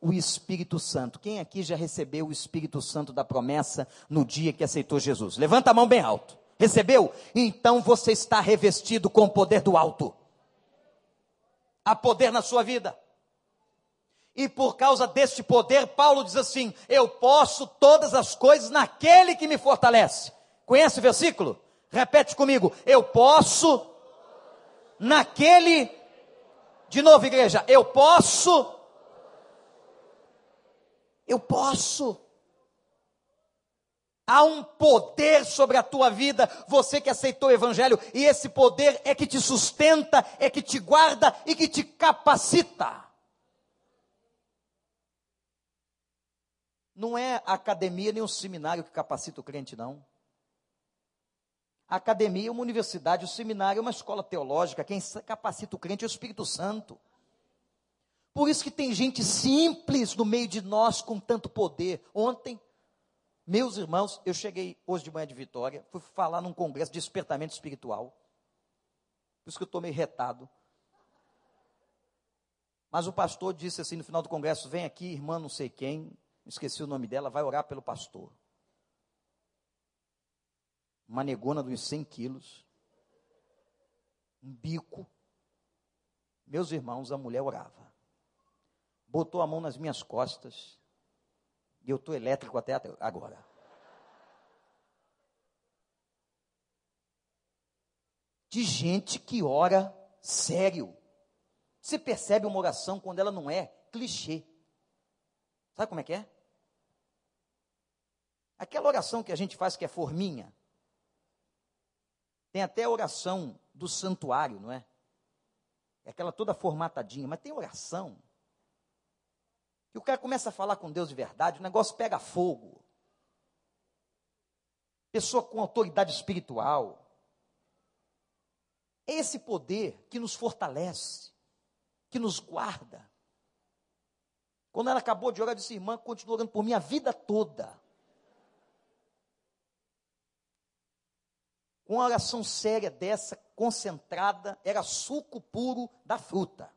O Espírito Santo. Quem aqui já recebeu o Espírito Santo da promessa no dia que aceitou Jesus? Levanta a mão bem alto. Recebeu? Então você está revestido com o poder do alto. Há poder na sua vida. E por causa deste poder, Paulo diz assim: Eu posso todas as coisas naquele que me fortalece. Conhece o versículo? Repete comigo: Eu posso naquele. De novo, igreja, eu posso. Eu posso. Há um poder sobre a tua vida, você que aceitou o Evangelho, e esse poder é que te sustenta, é que te guarda e que te capacita. Não é academia nem um seminário que capacita o crente, não. A academia é uma universidade, o seminário é uma escola teológica. Quem capacita o crente é o Espírito Santo. Por isso que tem gente simples no meio de nós com tanto poder. Ontem, meus irmãos, eu cheguei hoje de manhã de Vitória, fui falar num congresso de despertamento espiritual. Por isso que eu estou meio retado. Mas o pastor disse assim no final do congresso: vem aqui, irmã, não sei quem, esqueci o nome dela, vai orar pelo pastor. Uma negona dos 100 quilos, um bico. Meus irmãos, a mulher orava. botou a mão nas minhas costas. E eu estou elétrico até agora. De gente que ora sério. Você percebe uma oração quando ela não é clichê. Sabe como é que é? Aquela oração que a gente faz que é forminha. Tem até oração do santuário, não é? É aquela toda formatadinha, mas tem oração. Que o cara começa a falar com Deus de verdade, o negócio pega fogo. Pessoa com autoridade espiritual. É esse poder que nos fortalece, que nos guarda. Quando ela acabou de orar, eu disse, irmã, continua orando por mim a vida toda. Uma oração séria dessa, concentrada, era suco puro da fruta.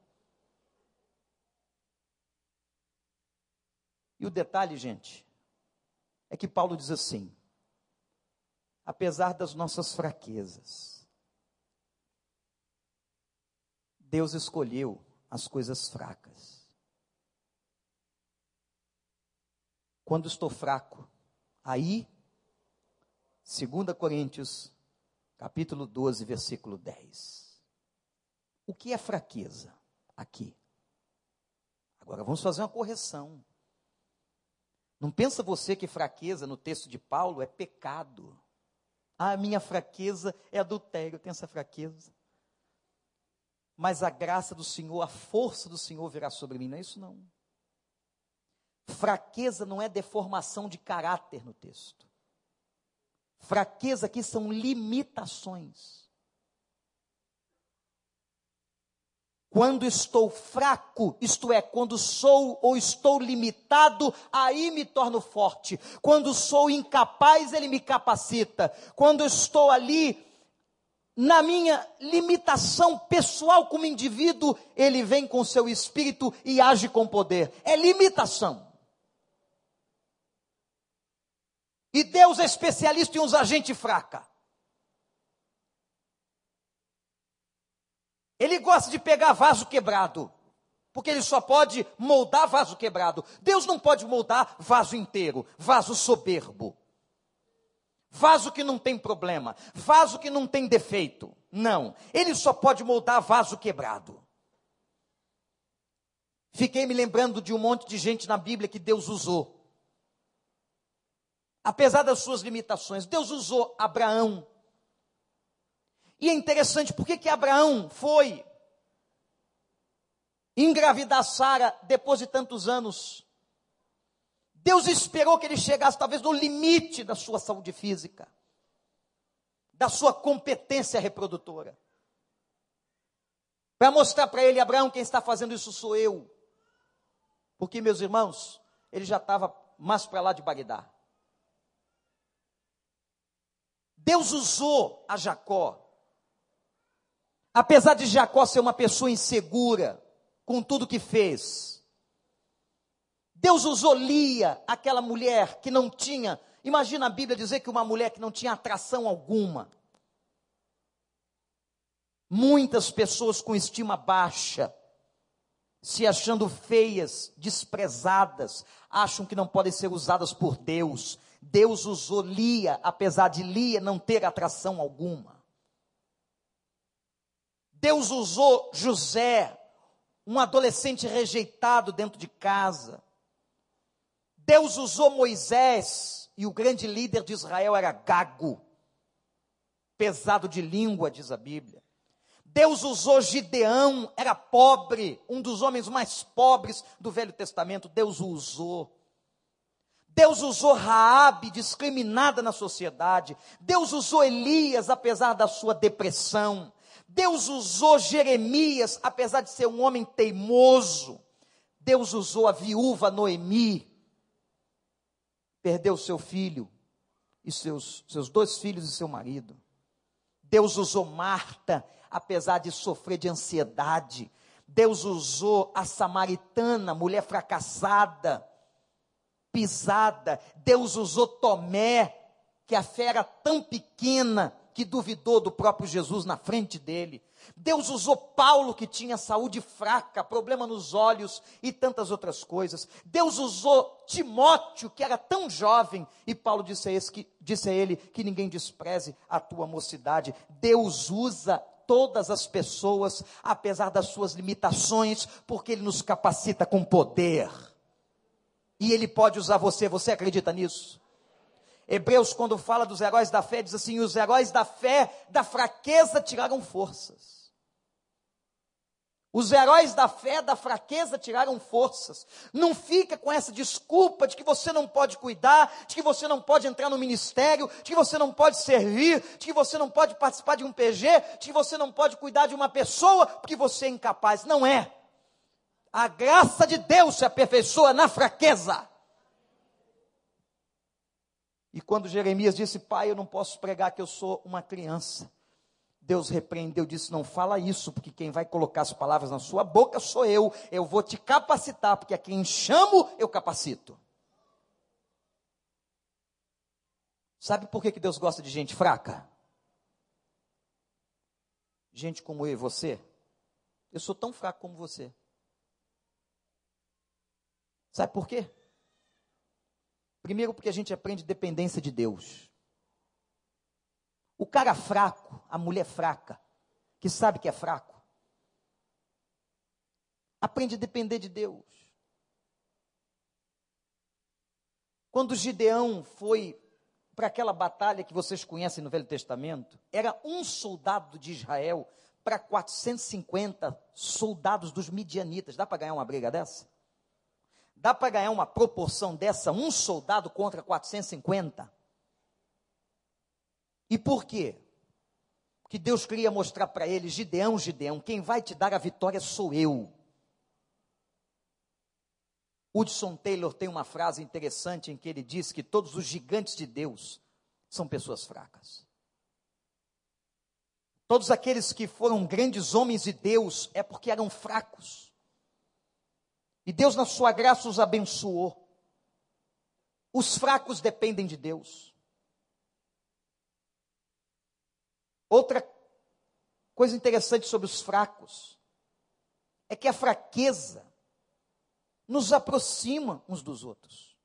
E o detalhe, gente, é que Paulo diz assim: apesar das nossas fraquezas, Deus escolheu as coisas fracas. Quando estou fraco, aí, 2 Coríntios capítulo 12, versículo 10. O que é fraqueza aqui? Agora vamos fazer uma correção. Não pensa você que fraqueza no texto de Paulo é pecado. Ah, a minha fraqueza é adultério, eu tenho essa fraqueza. Mas a graça do Senhor, a força do Senhor virá sobre mim. Não é isso não. Fraqueza não é deformação de caráter no texto. Fraqueza aqui são limitações. Quando estou fraco, isto é, quando sou ou estou limitado, aí me torno forte. Quando sou incapaz, ele me capacita. Quando estou ali na minha limitação pessoal como indivíduo, ele vem com seu espírito e age com poder. É limitação. E Deus é especialista em usar gente fraca. Ele gosta de pegar vaso quebrado, porque ele só pode moldar vaso quebrado. Deus não pode moldar vaso inteiro, vaso soberbo. Vaso que não tem problema, vaso que não tem defeito. Não, ele só pode moldar vaso quebrado. Fiquei me lembrando de um monte de gente na Bíblia que Deus usou apesar das suas limitações, Deus usou Abraão. E é interessante, por que, que Abraão foi engravidar Sara depois de tantos anos? Deus esperou que ele chegasse talvez no limite da sua saúde física, da sua competência reprodutora. Para mostrar para ele, Abraão, quem está fazendo isso sou eu. Porque, meus irmãos, ele já estava mais para lá de Bagdá. Deus usou a Jacó. Apesar de Jacó ser uma pessoa insegura com tudo que fez, Deus usou Lia, aquela mulher que não tinha, imagina a Bíblia dizer que uma mulher que não tinha atração alguma. Muitas pessoas com estima baixa, se achando feias, desprezadas, acham que não podem ser usadas por Deus, Deus usou Lia, apesar de Lia não ter atração alguma. Deus usou José, um adolescente rejeitado dentro de casa. Deus usou Moisés, e o grande líder de Israel era gago, pesado de língua, diz a Bíblia. Deus usou Gideão, era pobre, um dos homens mais pobres do Velho Testamento. Deus o usou. Deus usou Raabe, discriminada na sociedade. Deus usou Elias, apesar da sua depressão. Deus usou Jeremias, apesar de ser um homem teimoso. Deus usou a viúva Noemi. Perdeu seu filho e seus, seus dois filhos e seu marido. Deus usou Marta, apesar de sofrer de ansiedade. Deus usou a samaritana, mulher fracassada pisada. Deus usou Tomé, que a fé era tão pequena que duvidou do próprio Jesus na frente dele. Deus usou Paulo, que tinha saúde fraca, problema nos olhos e tantas outras coisas. Deus usou Timóteo, que era tão jovem, e Paulo disse a, esse, que, disse a ele que ninguém despreze a tua mocidade. Deus usa todas as pessoas, apesar das suas limitações, porque Ele nos capacita com poder. E Ele pode usar você, você acredita nisso? Hebreus, quando fala dos heróis da fé, diz assim: os heróis da fé, da fraqueza, tiraram forças. Os heróis da fé, da fraqueza, tiraram forças. Não fica com essa desculpa de que você não pode cuidar, de que você não pode entrar no ministério, de que você não pode servir, de que você não pode participar de um PG, de que você não pode cuidar de uma pessoa, porque você é incapaz. Não é. A graça de Deus se aperfeiçoa na fraqueza. E quando Jeremias disse, pai, eu não posso pregar que eu sou uma criança. Deus repreendeu, disse: Não fala isso, porque quem vai colocar as palavras na sua boca sou eu. Eu vou te capacitar, porque a quem chamo, eu capacito. Sabe por que, que Deus gosta de gente fraca? Gente como eu e você. Eu sou tão fraco como você. Sabe por quê? Primeiro, porque a gente aprende dependência de Deus. O cara fraco, a mulher fraca, que sabe que é fraco, aprende a depender de Deus. Quando Gideão foi para aquela batalha que vocês conhecem no Velho Testamento, era um soldado de Israel para 450 soldados dos midianitas. Dá para ganhar uma briga dessa? Dá para ganhar uma proporção dessa, um soldado contra 450? E por quê? Que Deus queria mostrar para ele, Gideão, Gideão, quem vai te dar a vitória sou eu. Hudson Taylor tem uma frase interessante em que ele diz que todos os gigantes de Deus são pessoas fracas. Todos aqueles que foram grandes homens de Deus é porque eram fracos. E Deus, na sua graça, os abençoou. Os fracos dependem de Deus. Outra coisa interessante sobre os fracos é que a fraqueza nos aproxima uns dos outros.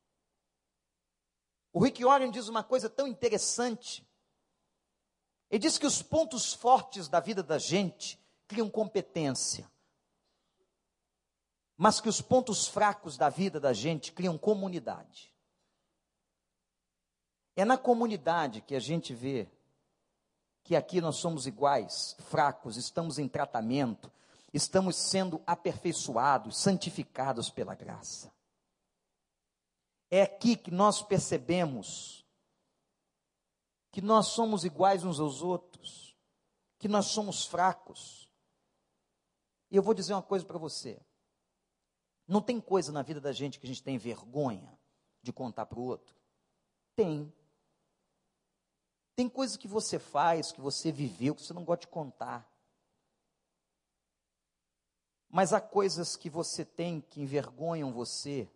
O Rick Warren diz uma coisa tão interessante. Ele diz que os pontos fortes da vida da gente criam competência, mas que os pontos fracos da vida da gente criam comunidade. É na comunidade que a gente vê que aqui nós somos iguais, fracos, estamos em tratamento, estamos sendo aperfeiçoados, santificados pela graça. É aqui que nós percebemos que nós somos iguais uns aos outros, que nós somos fracos. E eu vou dizer uma coisa para você. Não tem coisa na vida da gente que a gente tem vergonha de contar para o outro? Tem. Tem coisas que você faz, que você viveu, que você não gosta de contar. Mas há coisas que você tem que envergonham você,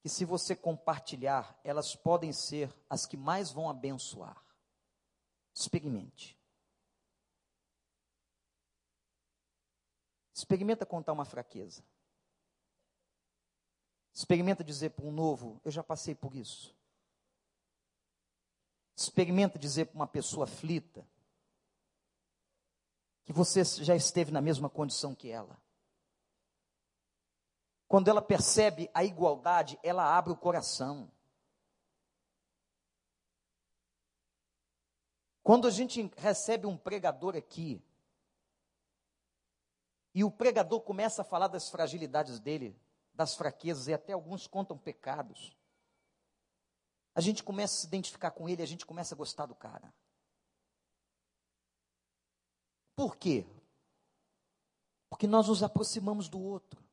que se você compartilhar, elas podem ser as que mais vão abençoar. Experimente. Experimenta contar uma fraqueza. Experimenta dizer para um novo: Eu já passei por isso. Experimenta dizer para uma pessoa aflita que você já esteve na mesma condição que ela. Quando ela percebe a igualdade, ela abre o coração. Quando a gente recebe um pregador aqui, e o pregador começa a falar das fragilidades dele, das fraquezas, e até alguns contam pecados a gente começa a se identificar com ele, a gente começa a gostar do cara. Por quê? Porque nós nos aproximamos do outro.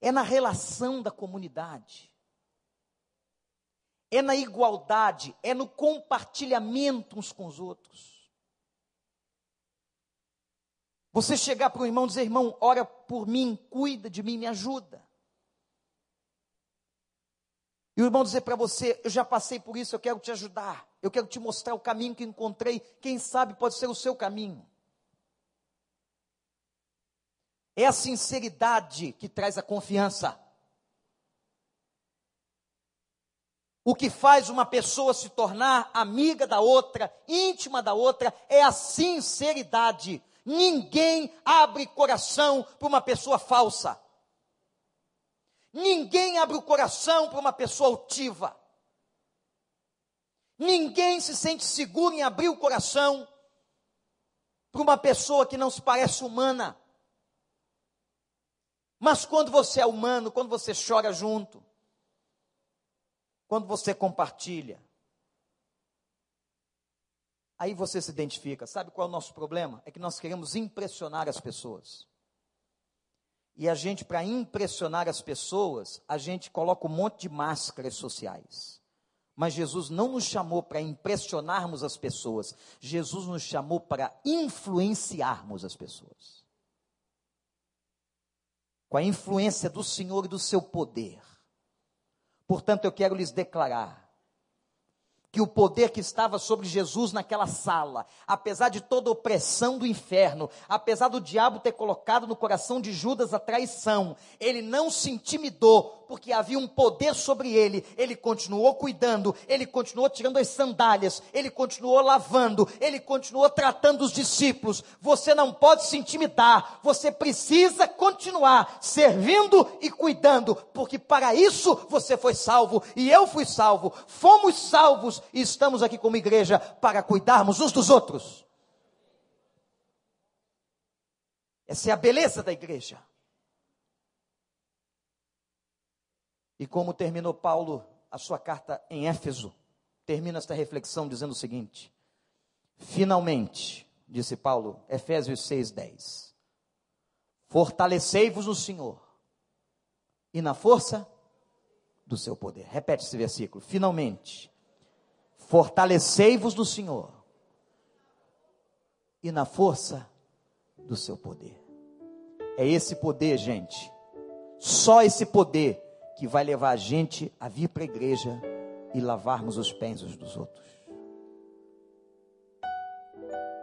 É na relação da comunidade. É na igualdade, é no compartilhamento uns com os outros. Você chegar para o irmão e dizer, irmão, ora por mim, cuida de mim, me ajuda. E o irmão dizer para você: Eu já passei por isso, eu quero te ajudar. Eu quero te mostrar o caminho que encontrei. Quem sabe pode ser o seu caminho. É a sinceridade que traz a confiança. O que faz uma pessoa se tornar amiga da outra, íntima da outra, é a sinceridade. Ninguém abre coração para uma pessoa falsa. Ninguém abre o coração para uma pessoa altiva. Ninguém se sente seguro em abrir o coração para uma pessoa que não se parece humana. Mas quando você é humano, quando você chora junto, quando você compartilha, aí você se identifica. Sabe qual é o nosso problema? É que nós queremos impressionar as pessoas. E a gente, para impressionar as pessoas, a gente coloca um monte de máscaras sociais. Mas Jesus não nos chamou para impressionarmos as pessoas, Jesus nos chamou para influenciarmos as pessoas. Com a influência do Senhor e do seu poder. Portanto, eu quero lhes declarar que o poder que estava sobre Jesus naquela sala, apesar de toda a opressão do inferno, apesar do diabo ter colocado no coração de Judas a traição, ele não se intimidou, porque havia um poder sobre ele. Ele continuou cuidando, ele continuou tirando as sandálias, ele continuou lavando, ele continuou tratando os discípulos. Você não pode se intimidar, você precisa continuar servindo e cuidando, porque para isso você foi salvo e eu fui salvo. Fomos salvos e estamos aqui como igreja para cuidarmos uns dos outros. Essa é a beleza da igreja. E como terminou Paulo a sua carta em Éfeso, termina esta reflexão dizendo o seguinte: Finalmente, disse Paulo, Efésios 6:10. Fortalecei-vos no Senhor e na força do seu poder. Repete esse versículo. Finalmente, fortalecei-vos no Senhor e na força do seu poder. É esse poder, gente. Só esse poder que vai levar a gente a vir para a igreja e lavarmos os pés uns dos outros.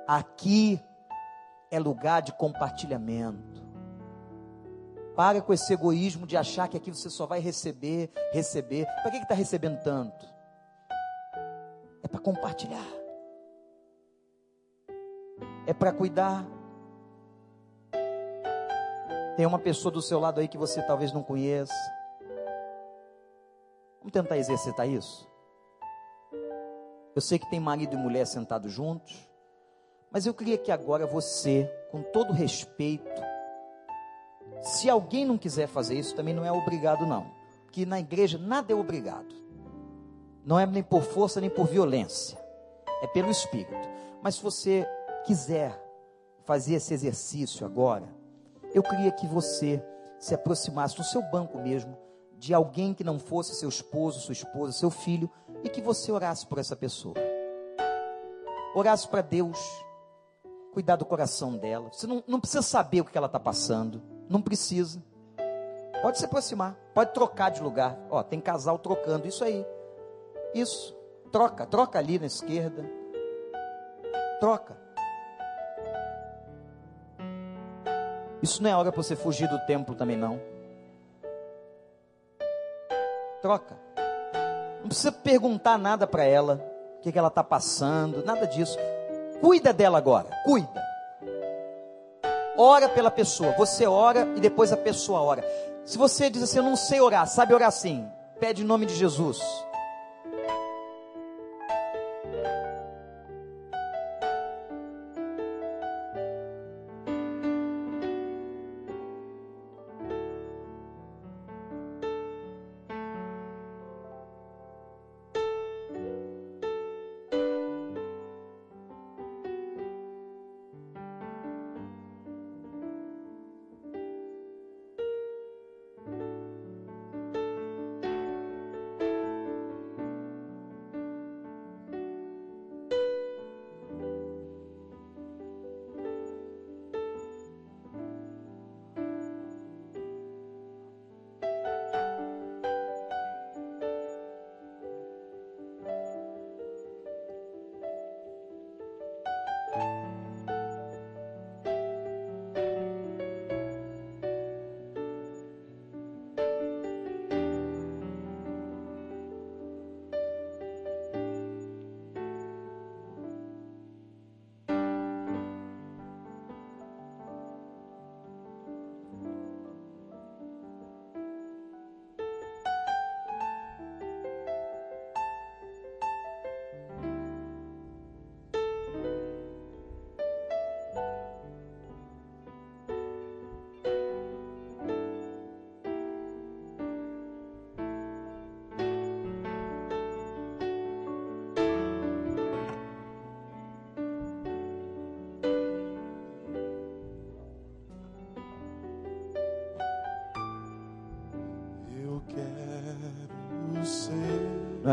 Aqui é lugar de compartilhamento. Para com esse egoísmo de achar que aqui você só vai receber, receber. Para que está recebendo tanto? Compartilhar. É para cuidar. Tem uma pessoa do seu lado aí que você talvez não conheça Vamos tentar exercitar isso? Eu sei que tem marido e mulher sentados juntos, mas eu queria que agora você, com todo respeito, se alguém não quiser fazer isso, também não é obrigado, não. Que na igreja nada é obrigado. Não é nem por força nem por violência. É pelo Espírito. Mas se você quiser fazer esse exercício agora, eu queria que você se aproximasse no seu banco mesmo de alguém que não fosse seu esposo, sua esposa, seu filho, e que você orasse por essa pessoa. Orasse para Deus, cuidar do coração dela. Você não, não precisa saber o que ela está passando, não precisa. Pode se aproximar, pode trocar de lugar. Ó, tem casal trocando, isso aí. Isso, troca, troca ali na esquerda. Troca. Isso não é hora para você fugir do templo também não troca. Não precisa perguntar nada para ela, o que, que ela está passando, nada disso. Cuida dela agora, cuida. Ora pela pessoa, você ora e depois a pessoa ora. Se você diz assim, eu não sei orar, sabe orar assim? Pede em nome de Jesus.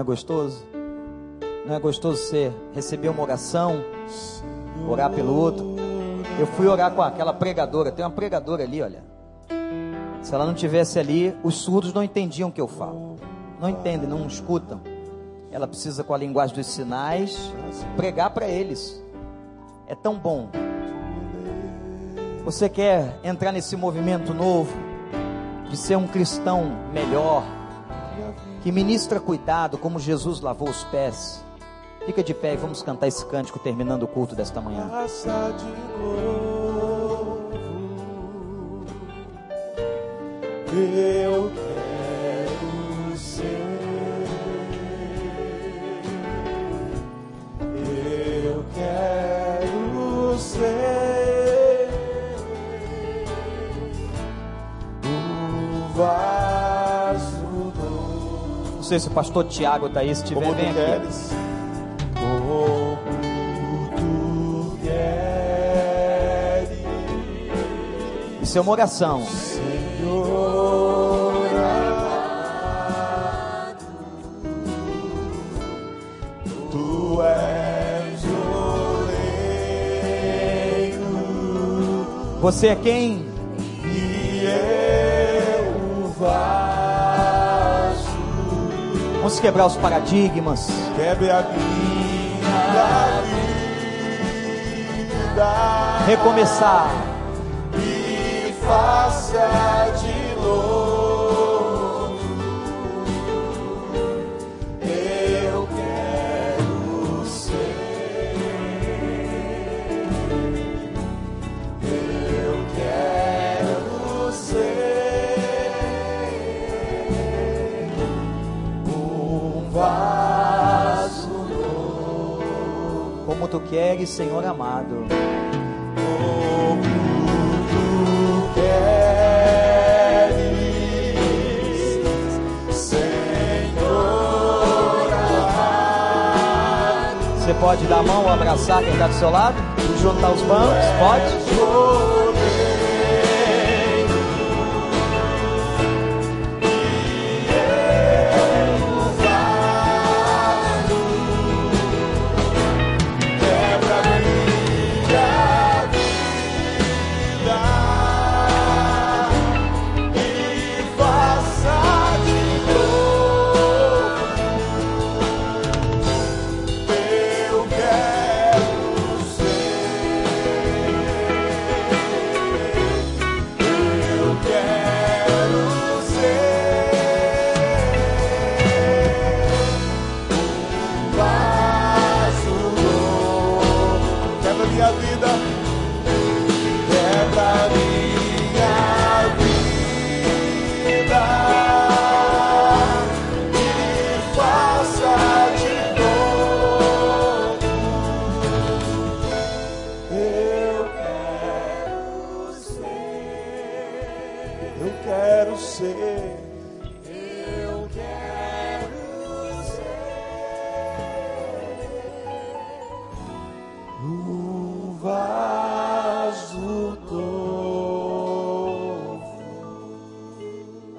É gostoso? Não é gostoso você receber uma oração, orar pelo outro? Eu fui orar com aquela pregadora, tem uma pregadora ali, olha. Se ela não tivesse ali, os surdos não entendiam o que eu falo. Não entendem, não escutam. Ela precisa, com a linguagem dos sinais, pregar para eles. É tão bom. Você quer entrar nesse movimento novo de ser um cristão melhor, que ministra cuidado, como Jesus lavou os pés. Fica de pé e vamos cantar esse cântico terminando o culto desta manhã. Eu sei se o pastor Tiago está aí, se tiver, Como vem aqui. queres? Como tu queres, Isso é uma oração. Senhor amado. Tu és o Você é quem? Vamos quebrar os paradigmas. Quebre a minha vida. Recomeçar. e faça de novo. Tu queres, Senhor amado. Queres, Senhor amado. Você pode dar a mão abraçar quem está do seu lado? Juntar os bancos? Pode?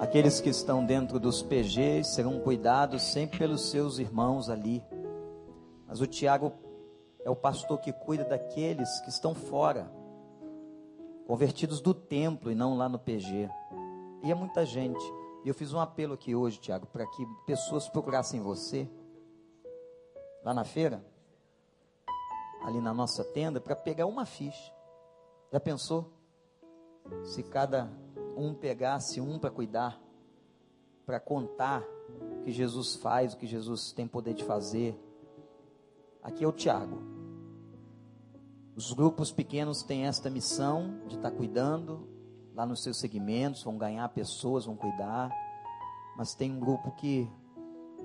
Aqueles que estão dentro dos PGs serão cuidados sempre pelos seus irmãos ali. Mas o Tiago é o pastor que cuida daqueles que estão fora, convertidos do templo e não lá no PG. E é muita gente. E eu fiz um apelo aqui hoje, Tiago, para que pessoas procurassem você lá na feira, ali na nossa tenda, para pegar uma ficha. Já pensou? Se cada um pegasse um para cuidar, para contar o que Jesus faz, o que Jesus tem poder de fazer. Aqui é o Tiago. Os grupos pequenos têm esta missão de estar cuidando lá nos seus segmentos, vão ganhar pessoas, vão cuidar. Mas tem um grupo que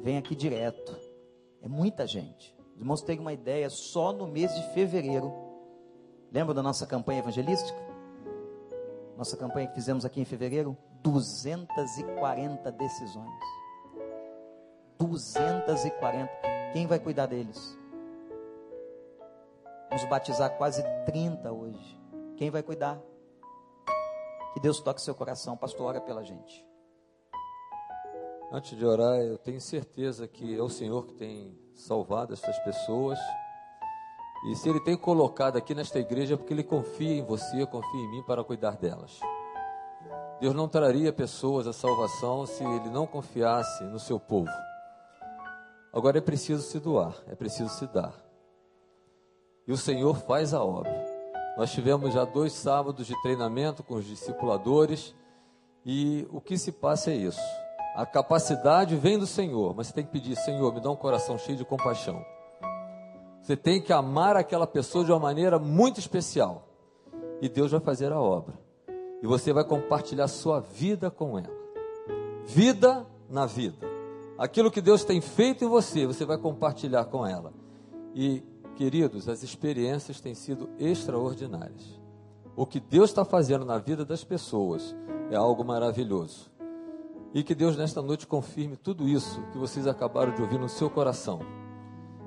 vem aqui direto. É muita gente. Os irmãos uma ideia, só no mês de fevereiro. Lembra da nossa campanha evangelística? Nossa campanha que fizemos aqui em fevereiro? 240 decisões. 240. Quem vai cuidar deles? Vamos batizar quase 30 hoje. Quem vai cuidar? Que Deus toque seu coração. Pastor, ora pela gente. Antes de orar, eu tenho certeza que é o Senhor que tem salvado essas pessoas. E se Ele tem colocado aqui nesta igreja, é porque Ele confia em você, confia em mim para cuidar delas. Deus não traria pessoas à salvação se Ele não confiasse no seu povo. Agora é preciso se doar, é preciso se dar. E o Senhor faz a obra. Nós tivemos já dois sábados de treinamento com os discipuladores e o que se passa é isso. A capacidade vem do Senhor, mas você tem que pedir: Senhor, me dá um coração cheio de compaixão. Você tem que amar aquela pessoa de uma maneira muito especial. E Deus vai fazer a obra. E você vai compartilhar sua vida com ela. Vida na vida. Aquilo que Deus tem feito em você, você vai compartilhar com ela. E, queridos, as experiências têm sido extraordinárias. O que Deus está fazendo na vida das pessoas é algo maravilhoso. E que Deus nesta noite confirme tudo isso que vocês acabaram de ouvir no seu coração.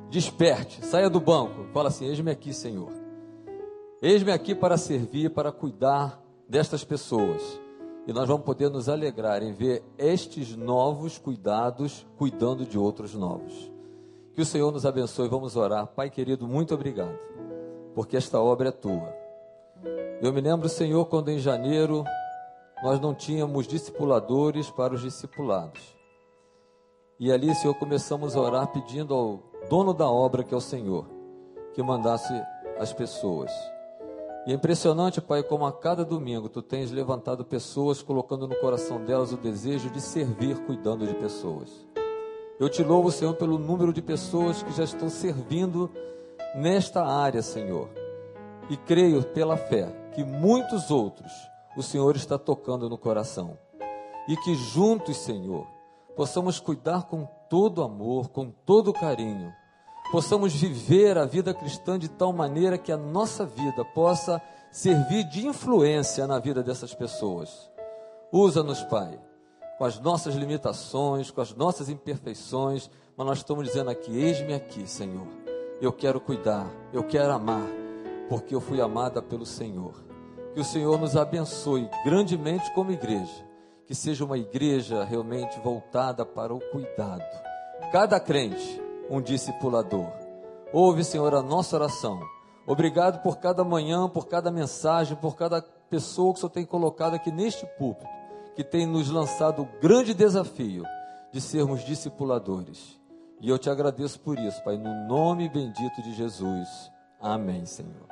Desperte, saia do banco, fala assim: Eis-me aqui, Senhor. Eis-me aqui para servir, para cuidar destas pessoas. E nós vamos poder nos alegrar em ver estes novos cuidados cuidando de outros novos. Que o Senhor nos abençoe. Vamos orar. Pai querido, muito obrigado, porque esta obra é tua. Eu me lembro, Senhor, quando em janeiro nós não tínhamos discipuladores para os discipulados. E ali, Senhor, começamos a orar pedindo ao dono da obra, que é o Senhor, que mandasse as pessoas. E é impressionante, Pai, como a cada domingo tu tens levantado pessoas, colocando no coração delas o desejo de servir cuidando de pessoas. Eu te louvo, Senhor, pelo número de pessoas que já estão servindo nesta área, Senhor. E creio pela fé que muitos outros o Senhor está tocando no coração. E que juntos, Senhor, possamos cuidar com todo amor, com todo carinho, possamos viver a vida cristã de tal maneira que a nossa vida possa servir de influência na vida dessas pessoas. Usa-nos, Pai, com as nossas limitações, com as nossas imperfeições, mas nós estamos dizendo aqui: eis-me aqui, Senhor. Eu quero cuidar, eu quero amar, porque eu fui amada pelo Senhor. Que o Senhor nos abençoe grandemente como igreja. Que seja uma igreja realmente voltada para o cuidado. Cada crente, um discipulador. Ouve, Senhor, a nossa oração. Obrigado por cada manhã, por cada mensagem, por cada pessoa que o Senhor tem colocado aqui neste púlpito, que tem nos lançado o grande desafio de sermos discipuladores. E eu te agradeço por isso, Pai, no nome bendito de Jesus. Amém, Senhor.